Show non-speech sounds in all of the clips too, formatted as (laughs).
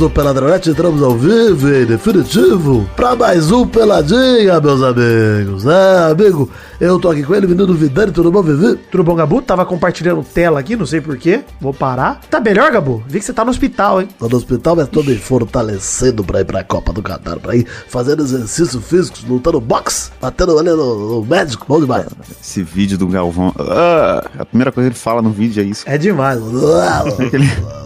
Do Peladronete, entramos ao vivo e definitivo pra mais um Peladinha, meus amigos. É, amigo, eu tô aqui com ele, menino Vidani, tudo bom, Vivi? Tudo bom, Gabu? Tava compartilhando tela aqui, não sei porquê. Vou parar. Tá melhor, Gabu? Vi que você tá no hospital, hein? Tô no hospital, mas tô me fortalecendo pra ir pra Copa do Catar, pra ir fazendo exercícios físicos, lutando boxe, batendo ali no, no médico, bom demais. Esse vídeo do Galvão. Ah, a primeira coisa que ele fala no vídeo é isso. É demais. (laughs) Canta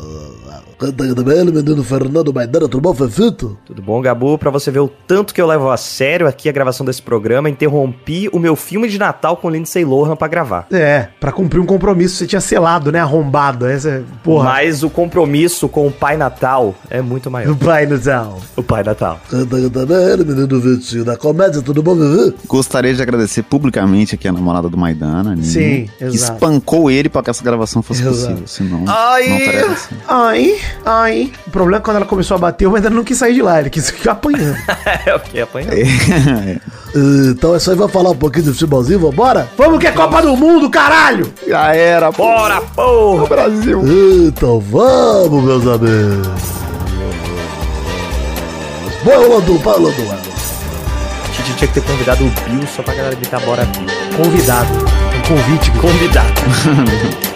também ele, menino Fernando Maidana, tudo bom, Fefito? Tudo bom, Gabu? Pra você ver o tanto que eu levo a sério aqui a gravação desse programa, interrompi o meu filme de Natal com Lindsay Lohan pra gravar. É, pra cumprir um compromisso você tinha selado, né? Arrombado. Essa, é- porra. Mas o compromisso com o Pai Natal é muito maior. O pai céu. O Pai Natal. Também ele, menino Vitinho da comédia, tudo bom, Vivi? Gostaria de agradecer publicamente aqui a namorada do Maidana, Nini, Sim, que exato. espancou ele pra que essa gravação fosse Exato. possível. Senão, Ai. não assim. Ai, ai. O problema é que quando ela começou a bater, eu ainda não quis sair de lá. Ele quis ficar apanhando. (laughs) é o que? Apanhou. (laughs) Então é aí, vamos falar um pouquinho de futebolzinho, vambora? Vamos que é Copa do Mundo, caralho! Já era, Bora, porra! Brasil! Então vamos, meus amigos. Boa, Landu, vai, Landu. A gente tinha que ter convidado o Bill só pra galera gritar Bora Bill. Convidado. Um convite. Convidado. (laughs)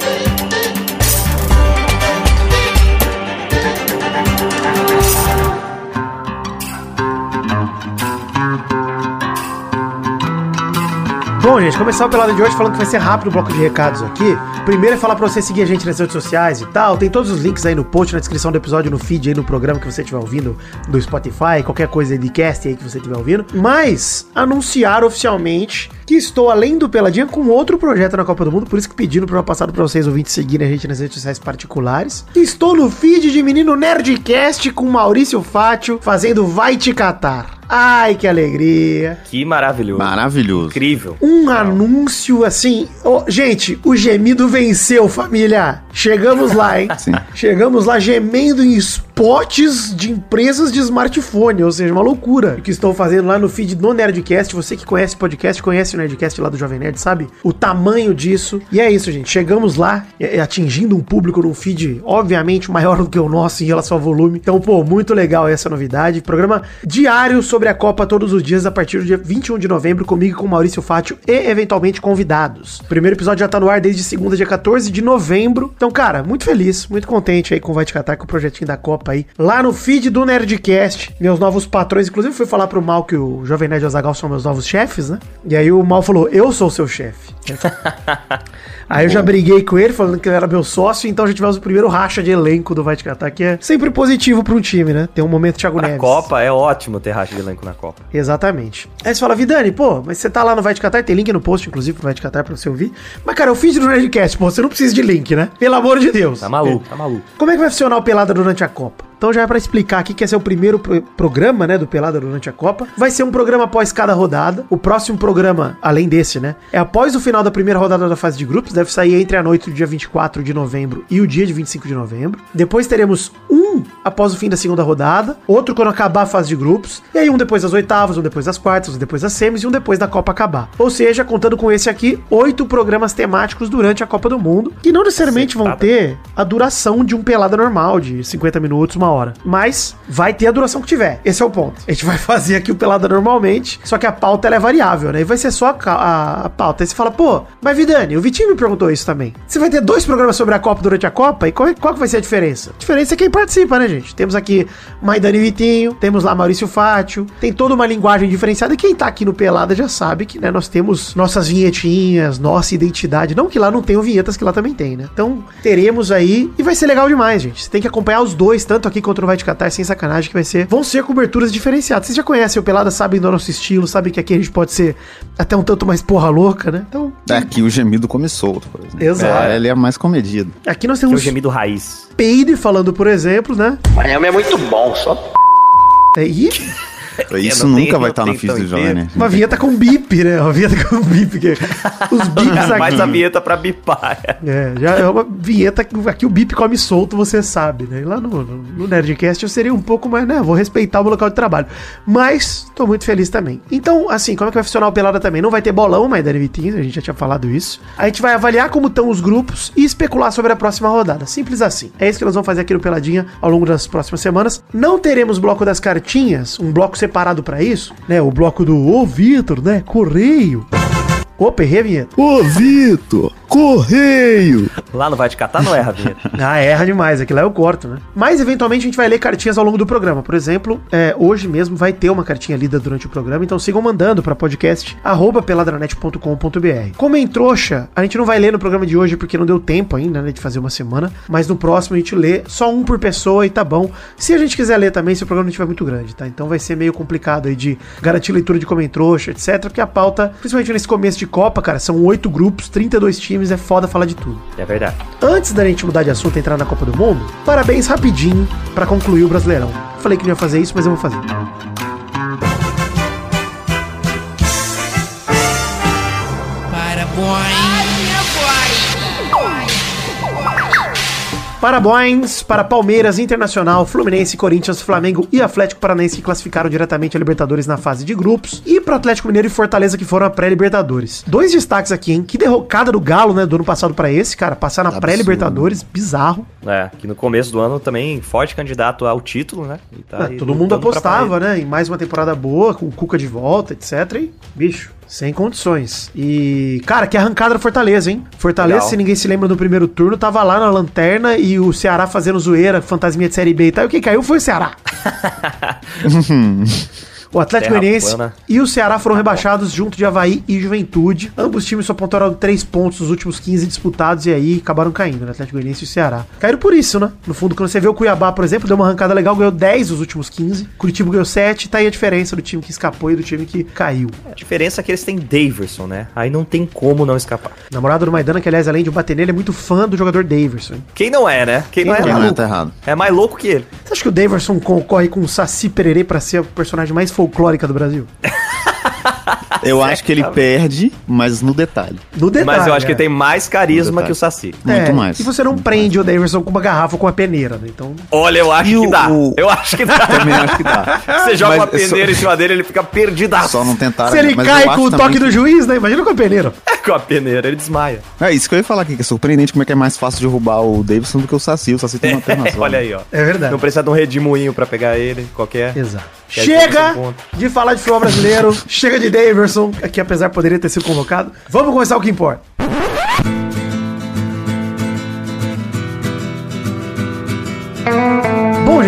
Bom, gente, começar o pelado de hoje falando que vai ser rápido o bloco de recados aqui. Primeiro é falar pra você seguir a gente nas redes sociais e tal. Tem todos os links aí no post, na descrição do episódio, no feed aí no programa que você estiver ouvindo do Spotify, qualquer coisa de cast aí que você estiver ouvindo. Mas anunciar oficialmente que estou além do Peladinha com outro projeto na Copa do Mundo, por isso que pedindo pro ano passado pra vocês ouvintes seguirem a gente nas redes sociais particulares. Estou no feed de Menino Nerdcast com Maurício Fátio fazendo Vai Te Catar. Ai, que alegria. Que maravilhoso. Maravilhoso. Incrível. Um anúncio assim. Ô, gente, o gemido venceu, família. Chegamos lá, hein? Sim. Chegamos lá gemendo em spots de empresas de smartphone, ou seja, uma loucura. O que estão fazendo lá no feed do Nerdcast. Você que conhece o podcast, conhece o Nerdcast lá do Jovem Nerd, sabe? O tamanho disso. E é isso, gente. Chegamos lá, atingindo um público num feed, obviamente, maior do que o nosso em relação ao volume. Então, pô, muito legal essa novidade. Programa diário sobre a Copa todos os dias a partir do dia 21 de novembro, comigo com Maurício Fátio e eventualmente convidados. O primeiro episódio já tá no ar desde segunda, dia 14 de novembro. Então, cara, muito feliz, muito contente aí com o Vai Te Catar, com o projetinho da Copa aí. Lá no feed do Nerdcast, meus novos patrões. Inclusive, fui falar pro Mal que o Jovem Nerd e o Azagal são meus novos chefes, né? E aí o Mal falou: Eu sou seu chefe. (laughs) Aí eu já briguei com ele, falando que ele era meu sócio, então já tivemos o primeiro racha de elenco do Vai Te Catar, que é sempre positivo pra um time, né? Tem um momento Thiago Na Neves. Copa é ótimo ter racha de elenco na Copa. Exatamente. Aí você fala, Vidani, pô, mas você tá lá no Vai Te Catar, tem link no post, inclusive, pro Vai Te Catar pra você ouvir. Mas, cara, eu fiz no Nerdcast, pô, você não precisa de link, né? Pelo amor de Deus. Tá maluco, tá maluco. Como é que vai funcionar o Pelada durante a Copa? Então já é pra explicar aqui que esse é o primeiro pro- programa, né, do Pelada durante a Copa. Vai ser um programa após cada rodada. O próximo programa, além desse, né, é após o final da primeira rodada da fase de grupos. Deve sair entre a noite do dia 24 de novembro e o dia de 25 de novembro. Depois teremos um após o fim da segunda rodada, outro quando acabar a fase de grupos, e aí um depois das oitavas, um depois das quartas, um depois das semis e um depois da Copa acabar. Ou seja, contando com esse aqui, oito programas temáticos durante a Copa do Mundo, que não necessariamente vão ter a duração de um pelada normal, de 50 minutos, uma hora. Mas vai ter a duração que tiver. Esse é o ponto. A gente vai fazer aqui o pelada normalmente, só que a pauta é variável, né? E vai ser só a, a- a pauta. Aí você fala, pô, mas Vidani, o Vitinho me perguntou isso também. Você vai ter dois programas sobre a Copa durante a Copa? E qual, é- qual que vai ser a diferença? A diferença é quem participa, né, gente? Temos aqui Maidani Vitinho, temos lá Maurício Fátio, tem toda uma linguagem diferenciada. E quem tá aqui no Pelada já sabe que, né, nós temos nossas vinhetinhas, nossa identidade. Não que lá não tenham vinhetas, que lá também tem, né? Então, teremos aí e vai ser legal demais, gente. Você tem que acompanhar os dois, tanto aqui quanto no Vai Te Catar, sem sacanagem, que vai ser. Vão ser coberturas diferenciadas. Vocês já conhecem o Pelada, sabem do nosso estilo, sabem que aqui a gente pode ser até um tanto mais porra louca, né? Então, Aqui o gemido começou, por exemplo. Exato. É, ele é mais comedido. aqui nós Que é o temos gemido raiz. Peide falando, por exemplo, né? Miami é muito bom, só É, Ih, (laughs) Isso não tem- nunca vai estar no tem feed tão do. Nerd. Uma vinheta com bip, né? Uma vinheta com (laughs) bip. Que os (laughs) bips aqui. Mais a vinheta pra bipar. É, já é uma vinheta que aqui o bip come solto, você sabe, né? E lá no, no, no Nerdcast eu seria um pouco mais, né? Vou respeitar o meu local de trabalho. Mas tô muito feliz também. Então, assim, como é que vai funcionar o Pelada também? Não vai ter bolão, mas deve ter, a gente já tinha falado isso. A gente vai avaliar como estão os grupos e especular sobre a próxima rodada. Simples assim. É isso que nós vamos fazer aqui no Peladinha ao longo das próximas semanas. Não teremos bloco das cartinhas, um bloco separado pra isso, né? O bloco do Ô Vitor, né? Correio. Opa, errei a vinheta. Ô, Vitor! Correio! Lá no Vai Te Catar não erra a vinheta. (laughs) Ah, erra demais, aqui lá eu corto, né? Mas eventualmente a gente vai ler cartinhas ao longo do programa. Por exemplo, é, hoje mesmo vai ter uma cartinha lida durante o programa, então sigam mandando para podcast arroba peladranet.com.br. Como em trouxa, a gente não vai ler no programa de hoje porque não deu tempo ainda, né, de fazer uma semana, mas no próximo a gente lê só um por pessoa e tá bom. Se a gente quiser ler também, se o programa não estiver muito grande, tá? Então vai ser meio complicado aí de garantir leitura de como em trouxa, etc, porque a pauta, principalmente nesse começo de Copa, cara, são oito grupos, 32 times, é foda falar de tudo. É verdade. Antes da gente mudar de assunto e entrar na Copa do Mundo, parabéns rapidinho pra concluir o Brasileirão. Falei que não ia fazer isso, mas eu vou fazer. Parabéns para Palmeiras, Internacional, Fluminense, Corinthians, Flamengo e Atlético Paranaense que classificaram diretamente a Libertadores na fase de grupos. E para Atlético Mineiro e Fortaleza que foram a pré-Libertadores. Dois destaques aqui, hein? Que derrocada do Galo, né? Do ano passado para esse, cara. Passar na pré-Libertadores, bizarro. É, que no começo do ano também forte candidato ao título, né? E tá aí todo mundo apostava, né? Em mais uma temporada boa, com o Cuca de volta, etc. E, bicho, sem condições. E, cara, que arrancada do Fortaleza, hein? Fortaleza, Legal. se ninguém se lembra do primeiro turno, tava lá na lanterna e o Ceará fazendo zoeira, fantasminha de Série B e tal. E quem caiu foi o Ceará. (laughs) O Atlético Goianiense e o Ceará foram rebaixados junto de Havaí e Juventude. Ambos times só pontuaram 3 pontos nos últimos 15 disputados e aí acabaram caindo, né? Atlético Goianiense e o Ceará. Caíram por isso, né? No fundo, quando você vê o Cuiabá, por exemplo, deu uma arrancada legal, ganhou 10 nos últimos 15. Curitiba ganhou 7, tá aí a diferença do time que escapou e do time que caiu. A diferença é que eles têm Daverson, né? Aí não tem como não escapar. Namorado do Maidana, que aliás, além de bater nele, é muito fã do jogador Daverson. Quem não é, né? Quem, não é, Quem Quem é, não é, tá errado. é mais louco que ele. Você acha que o Daverson concorre com o Saci Pererê pra ser a personagem mais folclórica do Brasil? Eu acho que ele perde, mas no detalhe. No detalhe. Mas eu acho que é. ele tem mais carisma que o Saci. Muito É, mais. E você não prende o Daverson com uma garrafa ou com uma peneira, né? Então. Olha, eu acho E que o- dá. Eu acho que dá. (laughs) Também acho que dá. Você joga Mas uma peneira em cima dele, ele fica perdidaço. Só não tentaram. Se ele mas cai com o toque que- do juiz, né? Imagina com a peneira. (laughs) Com a peneira, ele desmaia. É isso que eu ia falar aqui, que é surpreendente como é que é mais fácil derrubar o Davidson do que o Saci. O Saci tem uma (laughs) perna só. Olha aí, ó. É verdade. Não precisa de um redemoinho pra pegar ele, qualquer. Exato. Chega de falar de futebol brasileiro, chega de Daverson, que apesar poderia ter sido convocado. Vamos começar o que importa. Bom,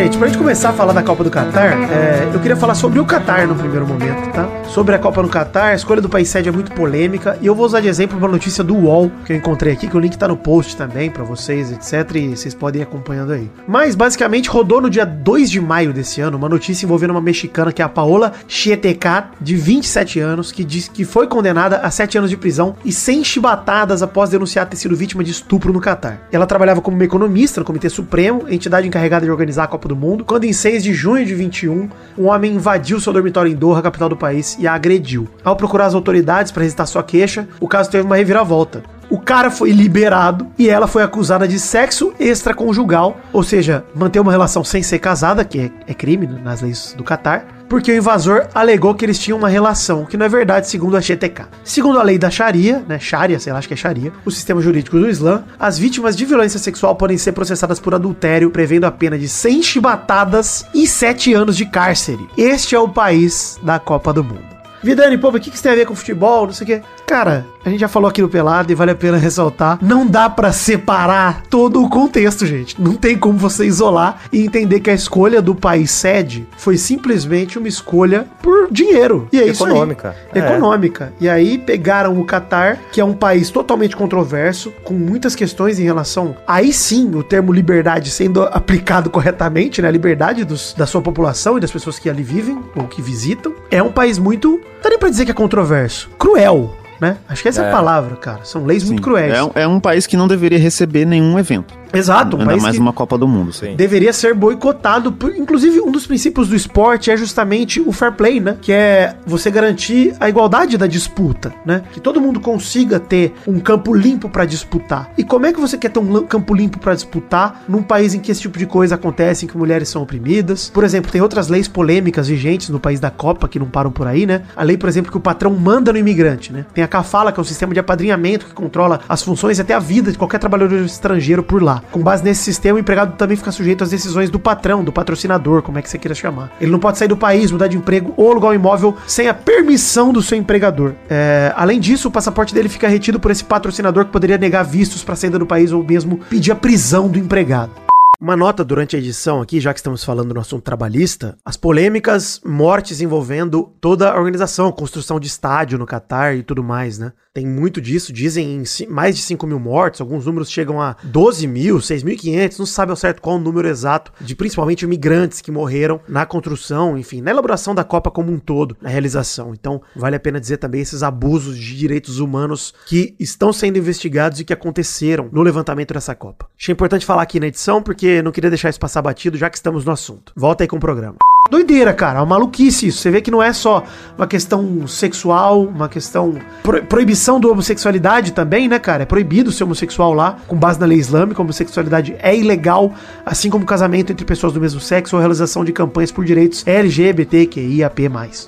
gente, pra gente começar a falar da Copa do Catar, é, eu queria falar sobre o Catar no primeiro momento, tá? Sobre a Copa no Catar, a escolha do país sede é muito polêmica, e eu vou usar de exemplo uma notícia do UOL, que eu encontrei aqui, que o link tá no post também pra vocês, etc, e vocês podem ir acompanhando aí. Mas, basicamente, rodou no dia 2 de maio desse ano uma notícia envolvendo uma mexicana, que é a Paola Chietecat, de 27 anos, que diz que foi condenada a 7 anos de prisão e 100 chibatadas após denunciar ter sido vítima de estupro no Catar. Ela trabalhava como uma economista no Comitê Supremo, entidade encarregada de organizar a Copa do Mundo, quando em 6 de junho de 21, um homem invadiu seu dormitório em Doha, capital do país, e a agrediu. Ao procurar as autoridades para registrar sua queixa, o caso teve uma reviravolta. O cara foi liberado e ela foi acusada de sexo extraconjugal, ou seja, manter uma relação sem ser casada, que é, é crime nas leis do Catar, porque o invasor alegou que eles tinham uma relação, que não é verdade segundo a GTK. Segundo a lei da Sharia, né, Sharia, sei lá, acho que é Sharia, o sistema jurídico do Islã, as vítimas de violência sexual podem ser processadas por adultério, prevendo a pena de 100 chibatadas e 7 anos de cárcere. Este é o país da Copa do Mundo. Vidani, pô, o que que isso tem a ver com futebol? Não sei o quê. Cara, a gente já falou aqui no Pelado e vale a pena ressaltar. Não dá pra separar todo o contexto, gente. Não tem como você isolar e entender que a escolha do país sede foi simplesmente uma escolha por dinheiro. E é isso aí. Econômica. É. Econômica. E aí pegaram o Catar, que é um país totalmente controverso, com muitas questões em relação. Aí sim, o termo liberdade sendo aplicado corretamente, né? A liberdade dos- da sua população e das pessoas que ali vivem ou que visitam. É um país muito. Não dá nem pra dizer que é controverso. Cruel. Né? Acho que essa é, a É. palavra, cara. São leis muito Sim. cruéis. É, um- é um país que não deveria receber nenhum evento. Exato, um Ainda mais uma Copa do Mundo. Sim. deveria ser boicotado. por- inclusive, um dos princípios do esporte é justamente o fair play, né? Que é você garantir a igualdade da disputa, né? Que todo mundo consiga ter um campo limpo pra disputar. E como é que você quer ter um campo limpo pra disputar num país em que esse tipo de coisa acontece, em que mulheres são oprimidas? Por exemplo, tem outras leis polêmicas vigentes no país da Copa que não param por aí, né? A lei, por exemplo, que o patrão manda no imigrante, né? Tem a Cafala, que é um sistema de apadrinhamento que controla as funções e até a vida de qualquer trabalhador estrangeiro por lá. Com base nesse sistema, o empregado também fica sujeito às decisões do patrão, do patrocinador, como é que você queira chamar. Ele não pode sair do país, mudar de emprego ou alugar um imóvel sem a permissão do seu empregador. É, além disso, o passaporte dele fica retido por esse patrocinador que poderia negar vistos para saída do país ou mesmo pedir a prisão do empregado. Uma nota durante a edição aqui, já que estamos falando no assunto trabalhista, as polêmicas, mortes envolvendo toda a organização, construção de estádio no Catar e tudo mais, né? Tem muito disso, dizem mais de 5 mil mortes, alguns números chegam a 12 mil, 6.500, não se sabe ao certo qual o número exato, de principalmente imigrantes que morreram na construção, enfim, na elaboração da Copa como um todo, na realização. Então, vale a pena dizer também esses abusos de direitos humanos que estão sendo investigados e que aconteceram no levantamento dessa Copa. Achei importante falar aqui na edição, porque não queria deixar isso passar batido, já que estamos no assunto. Volta aí com o programa. Doideira, cara, é uma maluquice isso. Você vê que não é só uma questão sexual, uma questão. Pro- proibição da homossexualidade também, né, cara? É proibido ser homossexual lá, com base na lei islâmica. A homossexualidade é ilegal, assim como casamento entre pessoas do mesmo sexo ou realização de campanhas por direitos LGBTQIAP.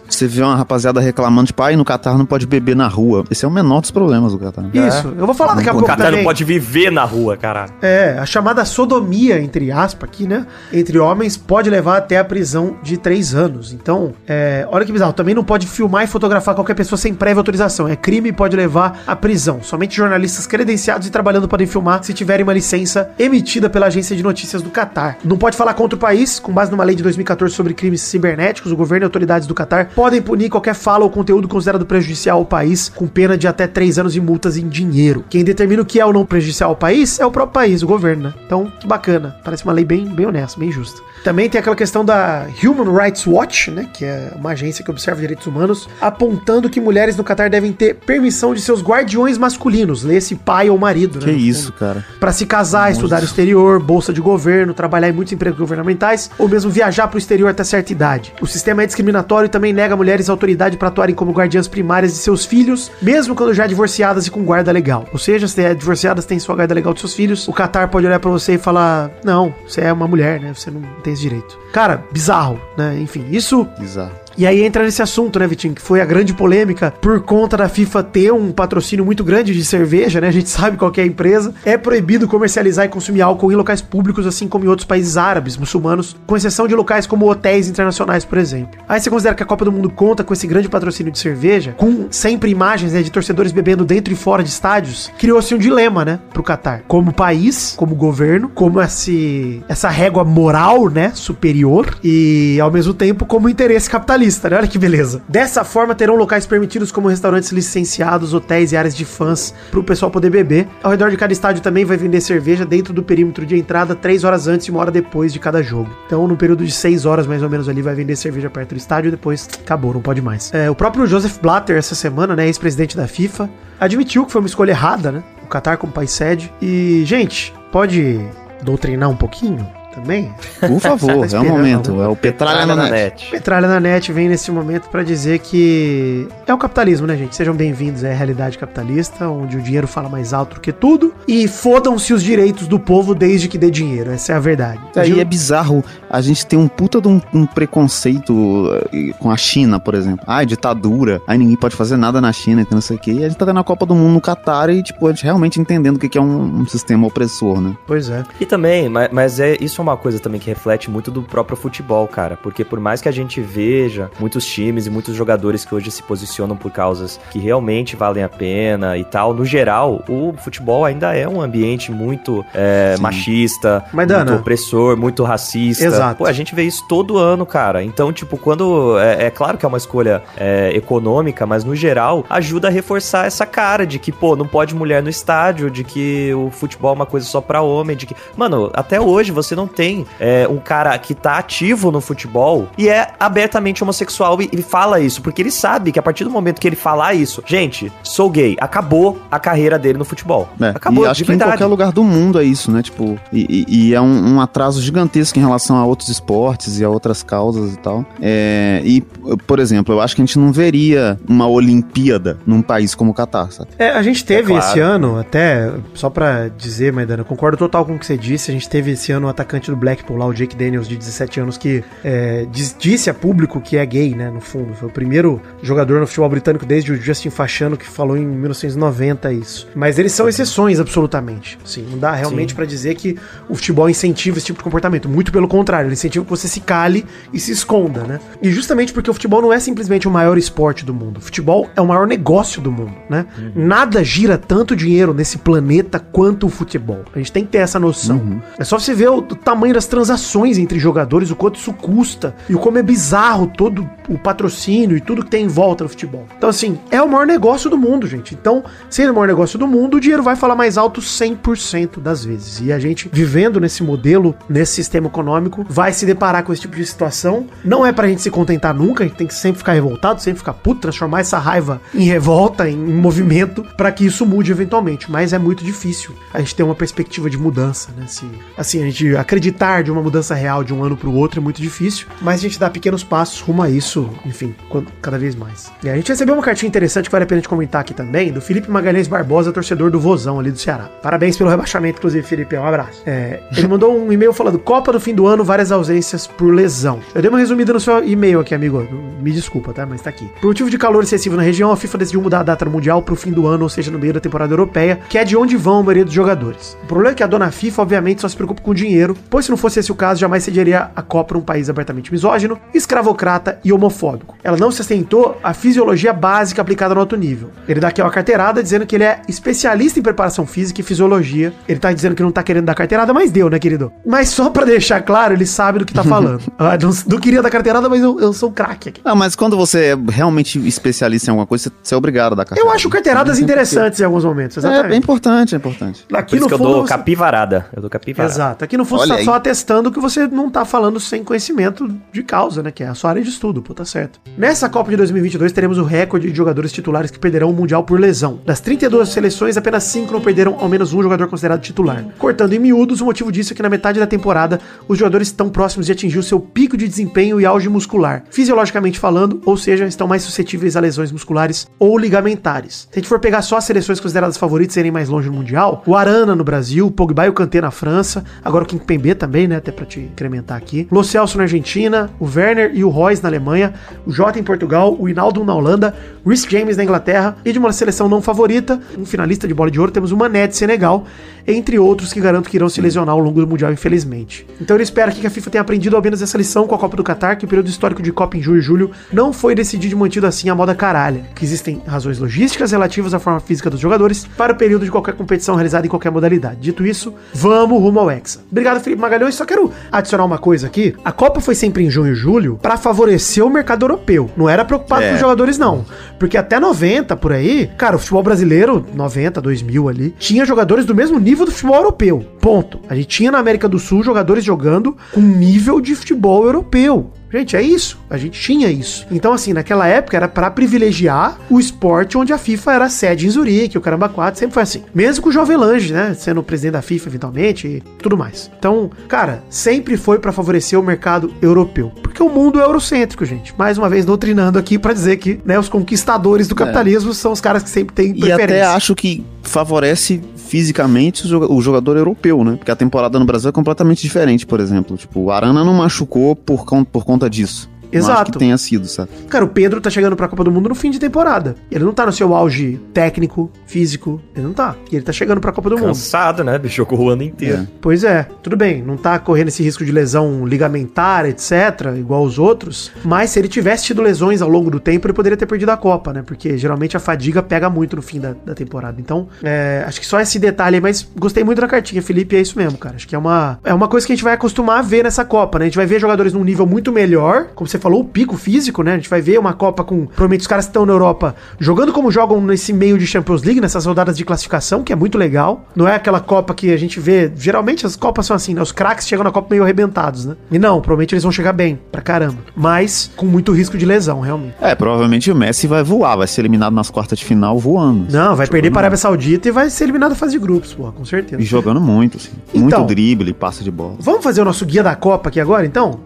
Você vê uma rapaziada reclamando, tipo, ai, no Catar não pode beber na rua. Esse é o menor dos problemas do Catar. Isso, eu vou falar daqui a O pouco Catar também. não pode viver na rua, caralho. É, a chamada sodomia, entre aspas, aqui, né? Entre homens, pode levar até a prisão de três anos. Então, é, olha que bizarro. Também não pode filmar e fotografar qualquer pessoa sem prévia autorização. É crime e pode levar à prisão. Somente jornalistas credenciados e trabalhando podem filmar se tiverem uma licença emitida pela agência de notícias do Catar. Não pode falar contra o país, com base numa lei de 2014 sobre crimes cibernéticos. O governo e autoridades do Catar podem punir qualquer fala ou conteúdo considerado prejudicial ao país, com pena de até três anos e multas em dinheiro. Quem determina o que é ou não prejudicial ao país é o próprio país, o governo, né? Então, que bacana. Parece uma lei bem, bem honesta, bem justa. Também tem aquela questão da Human Rights Watch, né? Que é uma agência que observa direitos humanos, apontando que mulheres no Catar devem ter permissão de seus guardiões masculinos, lê-se pai ou marido, né? Que isso, cara. Pra se casar, estudar no exterior, bolsa de governo, trabalhar em muitos empregos governamentais ou mesmo viajar pro exterior até certa idade. O sistema é discriminatório e também nega a mulheres autoridade para atuarem como guardiãs primárias de seus filhos, mesmo quando já divorciadas e com guarda legal. Ou seja, se é divorciadas, tem sua guarda legal de seus filhos, o Qatar pode olhar pra você e falar: "Não, você é uma mulher, né? Você não tem esse direito". Cara, bizarro, né? Enfim, isso Bizarro. E aí entra nesse assunto, né, Vitinho? Que foi a grande polêmica por conta da FIFA ter um patrocínio muito grande de cerveja, né? A gente (laughs) sabe qual é a empresa. É proibido comercializar e consumir álcool em locais públicos, assim como em outros países árabes, muçulmanos, com exceção de locais como hotéis internacionais, por exemplo. Aí você considera que a Copa do Mundo conta com esse grande patrocínio de cerveja, com sempre imagens né, de torcedores bebendo dentro e fora de estádios, criou-se um dilema, né, pro Qatar. Como país, como governo, como esse, essa régua moral, né, superior, e ao mesmo tempo como interesse capitalista, né? Olha que beleza. Dessa forma, terão locais permitidos como restaurantes licenciados, hotéis e áreas de fãs para o pessoal poder beber. Ao redor de cada estádio também vai vender cerveja dentro do perímetro de entrada, três horas antes e uma hora depois de cada jogo. Então, no período de seis horas mais ou menos ali, vai vender cerveja perto do estádio depois acabou, não pode mais. É, o próprio Joseph Blatter, essa semana, né, ex-presidente da FIFA, admitiu que foi uma escolha errada, né? O Qatar como país sede. E, gente, pode doutrinar um pouquinho também? Por favor, é o momento. É o Petralha na net. Petralha na net vem nesse momento pra dizer que é o capitalismo, né, gente? Sejam bem-vindos, é a realidade capitalista, onde o dinheiro fala mais alto do que tudo. E fodam-se os direitos do povo desde que dê dinheiro. Essa é a verdade. Aí é bizarro a gente ter um puta de um, um preconceito eh, com a China, por exemplo. Ah, ditadura. Aí ninguém pode fazer nada na China, que não sei o quê. E a gente tá tendo a Copa do Mundo no Catar e, tipo, a gente realmente entendendo o que que é um, um sistema opressor, né? Pois é. E também, mas, mas é isso é uma coisa também que reflete muito do próprio futebol, cara. Porque por mais que a gente veja muitos times e muitos jogadores que hoje se posicionam por causas que realmente valem a pena e tal, no geral, o futebol ainda é um ambiente muito é, machista, muito opressor, muito racista. Exato. Pô, a gente vê isso todo ano, cara. Então, tipo, quando. É, é claro que é uma escolha é, econômica, mas no geral ajuda a reforçar essa cara de que, pô, não pode mulher no estádio, de que o futebol é uma coisa só pra homem, de que. Mano, até hoje você não tem é, um cara que tá ativo no futebol e é abertamente homossexual e, e fala isso, porque ele sabe que a partir do momento que ele falar isso, gente, sou gay, acabou a carreira dele no futebol. É, acabou, e acho que em qualquer lugar do mundo é isso, né? Tipo, e, e- e é um, um atraso gigantesco em relação a outros esportes e a outras causas e tal. É, e, por exemplo, eu acho que a gente não veria uma Olimpíada num país como o Catar, sabe? É, a gente teve É claro. esse ano, até, só pra dizer, Maidana, eu concordo total com o que você disse. A gente teve esse ano o atacante do Blackpool lá, o Jake Daniels, de 17 anos, que é, diz- disse a público que é gay, né, no fundo. Foi o primeiro jogador no futebol britânico desde o Justin Fachano, que falou em 1990 isso. Mas eles são exceções, absolutamente. Sim, não dá realmente pra dizer que o futebol incentiva esse tipo de comportamento. Muito pelo contrário, ele incentiva que você se cale e se esconda, né? E justamente porque o futebol não é simplesmente o maior esporte do mundo. O futebol é o maior negócio do mundo, né? Nada gira tanto dinheiro nesse planeta quanto o futebol. A gente tem que ter essa noção. É só você ver o, o tamanho das transações entre jogadores, o quanto isso custa e o como é bizarro todo o patrocínio e tudo que tem em volta no futebol. Então, assim, é o maior negócio do mundo, gente. Então, sendo o maior negócio do mundo, o dinheiro vai falar mais alto 100% das vezes. E a gente, vivendo nesse modelo, nesse sistema econômico, vai se deparar com esse tipo de situação. Não é pra gente se contentar nunca, a gente tem que sempre ficar revoltado, sempre ficar puto, transformar essa raiva em revolta, em, movimento, pra que isso mude eventualmente. Mas é muito difícil a gente ter uma perspectiva de mudança, né? Se, assim, a gente acreditar de uma mudança real de um ano pro outro é muito difícil, mas a gente dá pequenos passos rumo a isso, enfim, cada vez mais. E a gente recebeu uma cartinha interessante que vale a pena gente comentar aqui também, do Felipe Magalhães Barbosa, torcedor do Vozão ali do Ceará. Parabéns pelo rebaixamento, inclusive, Felipe, um abraço. É, ele mandou um e-mail falando, Copa no fim do ano, várias ausências por lesão. Eu dei uma resumida no seu e-mail aqui, amigo, me desculpa, tá? Mas tá aqui. Por motivo de calor excessivo na região, a FIFA decidiu mudar a data do Mundial pro fim do ano, ou seja, no meio da temporada europeia, que é de onde vão a maioria dos jogadores. O problema é que a dona FIFA, obviamente, só se preocupa com dinheiro, pois se não fosse esse o caso, jamais cederia a Copa um país abertamente misógino, escravocrata e homofóbico. Ela não se atentou à fisiologia básica aplicada no alto nível. Ele dá aqui uma carteirada dizendo que ele é especialista em preparação física e fisiologia. Ele tá dizendo que não tá querendo dar carteirada, mas deu, né, querido? Mas só pra deixar claro, ele sabe do que tá falando. (laughs) Ah, não, não queria dar carteirada, mas eu, eu sou um craque aqui. Ah, mas quando você é realmente especialista em alguma coisa, você- é obrigado a dar Eu carteirada. acho carteiradas tem interessantes em alguns momentos, porquê. É, é exatamente. importante, é importante. Por Aqui isso no que eu fundo, dou você- capivarada. Eu dou capivarada. Exato. Aqui no fundo Olha tá só atestando que você não tá falando sem conhecimento de causa, né? Que é a sua área de estudo, pô, tá certo. Nessa Copa de 2022 teremos o recorde de jogadores titulares que perderão o Mundial por lesão. Das 32 seleções, apenas 5 não perderam ao menos um jogador considerado titular. Cortando em miúdos, o motivo disso é que na metade da temporada, os jogadores estão próximos de atingir o seu pico de desempenho e auge muscular. Fisiologicamente falando, ou seja, estão mais suscetíveis a lesões musculares ou ligamentares. Se a gente for pegar só as seleções consideradas favoritas serem mais longe no Mundial, o Arana no Brasil, o Pogba e o Kanté na França, agora o Kimpembe também, né, até pra te incrementar aqui. Lo Celso na Argentina, o Werner e o Royce na Alemanha, o Jota em Portugal, o Hinaldo na Holanda, Rhys James na Inglaterra e de uma seleção não favorita, um finalista de bola de ouro, temos o Mané de Senegal, entre outros que garanto que irão se lesionar ao longo do Mundial, infelizmente. Então ele espera que a FIFA tenha aprendido ao menos essa lição com a Copa do Catar, que o período histórico de Copa em junho e julho não foi decidido e mantido assim a moda caralha, que existem razões logísticas relativas à forma física dos jogadores para o período de qualquer competição realizada em qualquer modalidade. Dito isso, vamos rumo ao Hexa. Obrigado, Felipe Magalhães. Só quero adicionar uma coisa aqui. A Copa foi sempre em junho e julho para favorecer o mercado europeu. Não era preocupado É. com os jogadores, não. Porque até 90, por aí, cara, o futebol brasileiro, 90, 2000 ali, tinha jogadores do mesmo nível do futebol europeu. Ponto. A gente tinha na América do Sul jogadores jogando com nível de futebol europeu. Gente, é isso. A gente tinha isso. Então, assim, naquela época era pra privilegiar o esporte onde a FIFA era sede em Zurique, o Caramba 4, sempre foi assim. Mesmo com o Jovem Lange, né? Sendo presidente da FIFA, eventualmente, e tudo mais. Então, cara, sempre foi pra favorecer o mercado europeu. Porque o mundo é eurocêntrico, gente. Mais uma vez, doutrinando aqui pra dizer que né, os conquistadores do capitalismo são os caras que sempre têm E até acho que favorece fisicamente o joga- o jogador europeu, né? Porque a temporada no Brasil é completamente diferente, por exemplo. Tipo, o Arana não machucou por, por conta disso. Não acho Exato. que tenha sido, sabe? Cara, o Pedro tá chegando pra Copa do Mundo no fim de temporada. Ele não tá no seu auge técnico, físico. Ele não tá. E ele tá chegando pra Copa do Mundo. Cansado, né? bicho? Jogou o ano inteiro. Pois é, tudo bem, não tá correndo esse risco de lesão ligamentar, etc., igual os outros, mas se ele tivesse tido lesões ao longo do tempo, ele poderia ter perdido a Copa, né? Porque geralmente a fadiga pega muito no fim da, da temporada. Então, é, acho que só esse detalhe aí, mas gostei muito da cartinha, Felipe, é isso mesmo, cara. Acho que é uma, é uma coisa que a gente vai acostumar a ver nessa Copa, né? A gente vai ver jogadores num nível muito melhor, como você falou, o pico físico, né? A gente vai ver uma Copa com, provavelmente, os caras que estão na Europa jogando como jogam nesse meio de Champions League, nessas rodadas de classificação, que é muito legal. Não é aquela Copa que a gente vê, geralmente as Copas são assim, né? Os craques chegam na Copa meio arrebentados, né? E não, provavelmente eles vão chegar bem, pra caramba. Mas com muito risco de lesão, realmente. É, provavelmente o Messi vai voar, vai ser eliminado nas quartas de final voando. Não, vai perder para a Arábia Saudita e vai ser eliminado da fase de grupos, porra, com certeza. E jogando muito, assim. Então. muito drible, passa de bola. Vamos fazer o nosso guia da Copa aqui agora, então?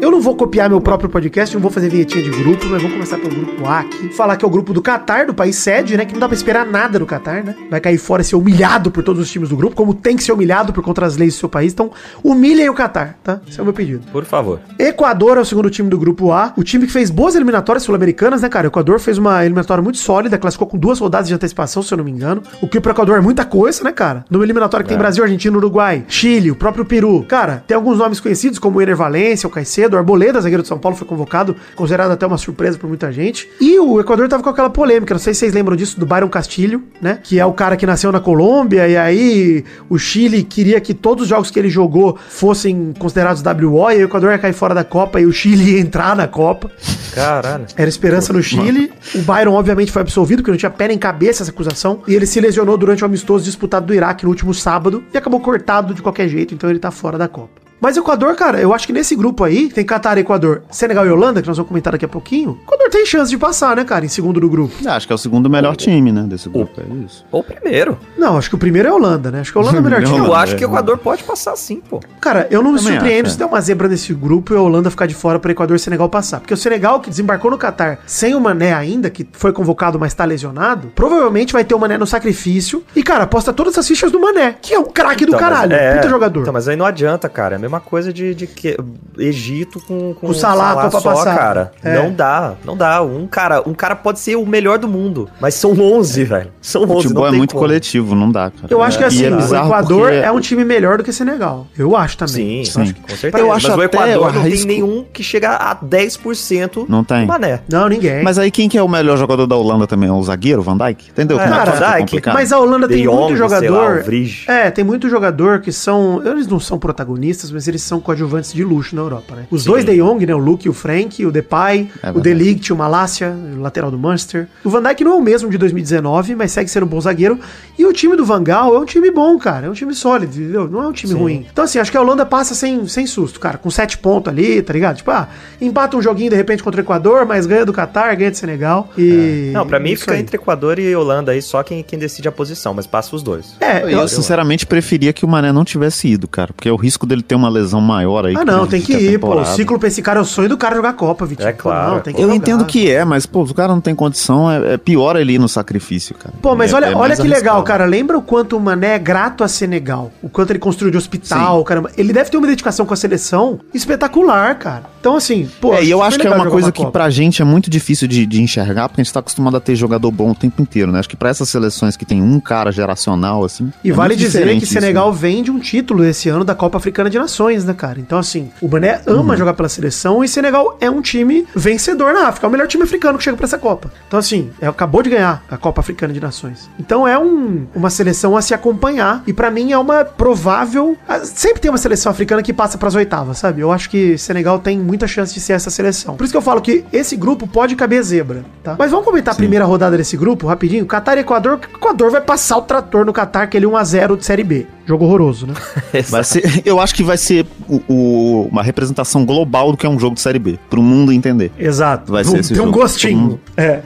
Eu não vou copiar meu próprio podcast, não vou fazer vinhetinha de grupo, mas vamos começar pelo grupo A aqui. Falar que é o grupo do Qatar, do país sede, né? Que não dá pra esperar nada do Qatar, né? Vai cair fora e ser humilhado por todos os times do grupo, como tem que ser humilhado por contra as leis do seu país. Então, humilhem o Qatar, tá? Esse é o meu pedido. Por favor. Equador é o segundo time do grupo A. O time que fez boas eliminatórias sul-americanas, né, cara? O Equador fez uma eliminatória muito sólida, classificou com duas rodadas de antecipação, se eu não me engano. O que pro Equador é muita coisa, né, cara? Numa eliminatória que tem Brasil, Argentina, Uruguai, Chile, o próprio Peru. Cara, tem alguns nomes conhecidos, como o Ener Valência, o Caicedo, o Arboleda, zagueiro de São Paulo, foi convocado, considerado até uma surpresa por muita gente. E o Equador tava com aquela polêmica, não sei se vocês lembram disso, do Byron Castilho, né? Que é o cara que nasceu na Colômbia, e aí o Chile queria que todos os jogos que ele jogou fossem considerados WO, e o Equador ia cair fora da Copa e o Chile ia entrar na Copa. Caralho. Era esperança no Chile. O Byron, obviamente, foi absolvido, porque não tinha pé nem cabeça essa acusação. E ele se lesionou durante o amistoso disputado do Iraque no último sábado e acabou cortado de qualquer jeito, então ele tá fora da Copa. Mas o Equador, cara, eu acho que nesse grupo aí, tem Catar, Equador, Senegal e Holanda, que nós vamos comentar daqui a pouquinho, o Equador tem chance de passar, né, cara, em segundo do grupo. Acho que é o segundo melhor time, né, desse grupo, é isso. Ou primeiro. Não, acho que o primeiro é a Holanda, né? Acho que a Holanda é o melhor (laughs) time. Eu Holanda, acho que é. o Equador pode passar sim, pô. Cara, eu não me surpreendo acho, se der uma zebra nesse grupo e a Holanda ficar de fora para Equador e Senegal passar. Porque o Senegal, que desembarcou no Catar sem o Mané ainda, que foi convocado, mas tá lesionado, provavelmente vai ter o Mané no sacrifício. E, cara, aposta todas as fichas do Mané, que é um craque do Então, mas- caralho. é, puta jogador. Então, mas aí não adianta, cara. É mesma coisa de, de que Egito com, com Com Salah, pra só, passar. cara. É. Não dá, não dá. Um cara, um cara pode ser o melhor do mundo, mas são 11, velho. São 11, Futebol não é tem muito como. coletivo, não dá, cara. Eu acho que assim, é o Equador porque- é um time melhor do que Senegal. Eu acho também. Sim, Sim. com certeza. Eu acho mas o até, Equador não tem nenhum que chega a 10% Não tem. do Mané. Não, ninguém. Mas aí quem que é o melhor jogador da Holanda também? É o zagueiro, Van Dijk? Entendeu? É, é que Van fica Dijk? Mas a Holanda tem Jong, muito lá, jogador. o Vrij. é, tem muito jogador que são. Eles não são protagonistas, mas eles são coadjuvantes de luxo na Europa, né? Os dois De Jong, né? O Luke e o Frank, o Depay, É o verdade. Delict, o Malásia, o lateral do Manchester. O Van Dijk não é o mesmo de 2019, mas segue sendo um bom zagueiro. E o time do Van Gaal é um time bom, cara. É um time sólido, entendeu? Não é um time ruim. Então, assim, acho que a Holanda passa sem, sem susto, cara. Com sete pontos ali, tá ligado? Tipo, ah, empata um joguinho de repente contra o Equador, mas ganha do Catar, ganha do Senegal. E. Não, pra mim fica aí. entre Equador e Holanda aí, só quem, quem decide a posição, mas passa os dois. É, Eu, sinceramente preferia que o Mané não tivesse ido, cara. Porque o risco dele ter uma lesão maior aí. Ah, não, tem que ir, pô. O ciclo pra esse cara é o sonho do cara jogar Copa, Vitinho. É claro, Não, tem Eu jogar. entendo que é, mas, pô, o cara não tem condição, é, é pior ele ir no sacrifício, cara. Pô, mas É- olha, é olha que legal, cara. Lembra o quanto o Mané é grato a Senegal? O quanto ele construiu de hospital, caramba. Ele deve ter uma dedicação com a seleção espetacular, cara. Então, assim, pô. É, e eu acho que é uma coisa que Copa. pra gente é muito difícil de, de enxergar, porque a gente tá acostumado a ter jogador bom o tempo inteiro, né? Acho que pra essas seleções que tem um cara geracional, assim. E é vale muito dizer que isso, Senegal né? vem de um título esse ano da Copa Africana de Nações, né, cara? Então, assim, o Mané ama Uhum. jogar pela seleção e Senegal é um time vencedor na África. É o melhor time africano que chega pra essa Copa. Então, assim, é, acabou de ganhar a Copa Africana de Nações. Então, é um, uma seleção a se acompanhar e pra mim é uma provável. ah, Sempre tem uma seleção africana que passa pras oitavas, sabe? Eu acho que Senegal tem muita chance de ser essa seleção. Por isso que eu falo que esse grupo pode caber zebra, tá? Mas vamos comentar a primeira rodada desse grupo, rapidinho. Catar e Equador. O Equador vai passar o trator no Catar, aquele 1x0 de Série B. Jogo horroroso, né? (laughs) Ser, eu acho que vai ser o- o- uma representação global do que é um jogo de Série B, pro mundo entender. Exato. Vai ser Tem esse um jogo. gostinho. Todo mundo- É.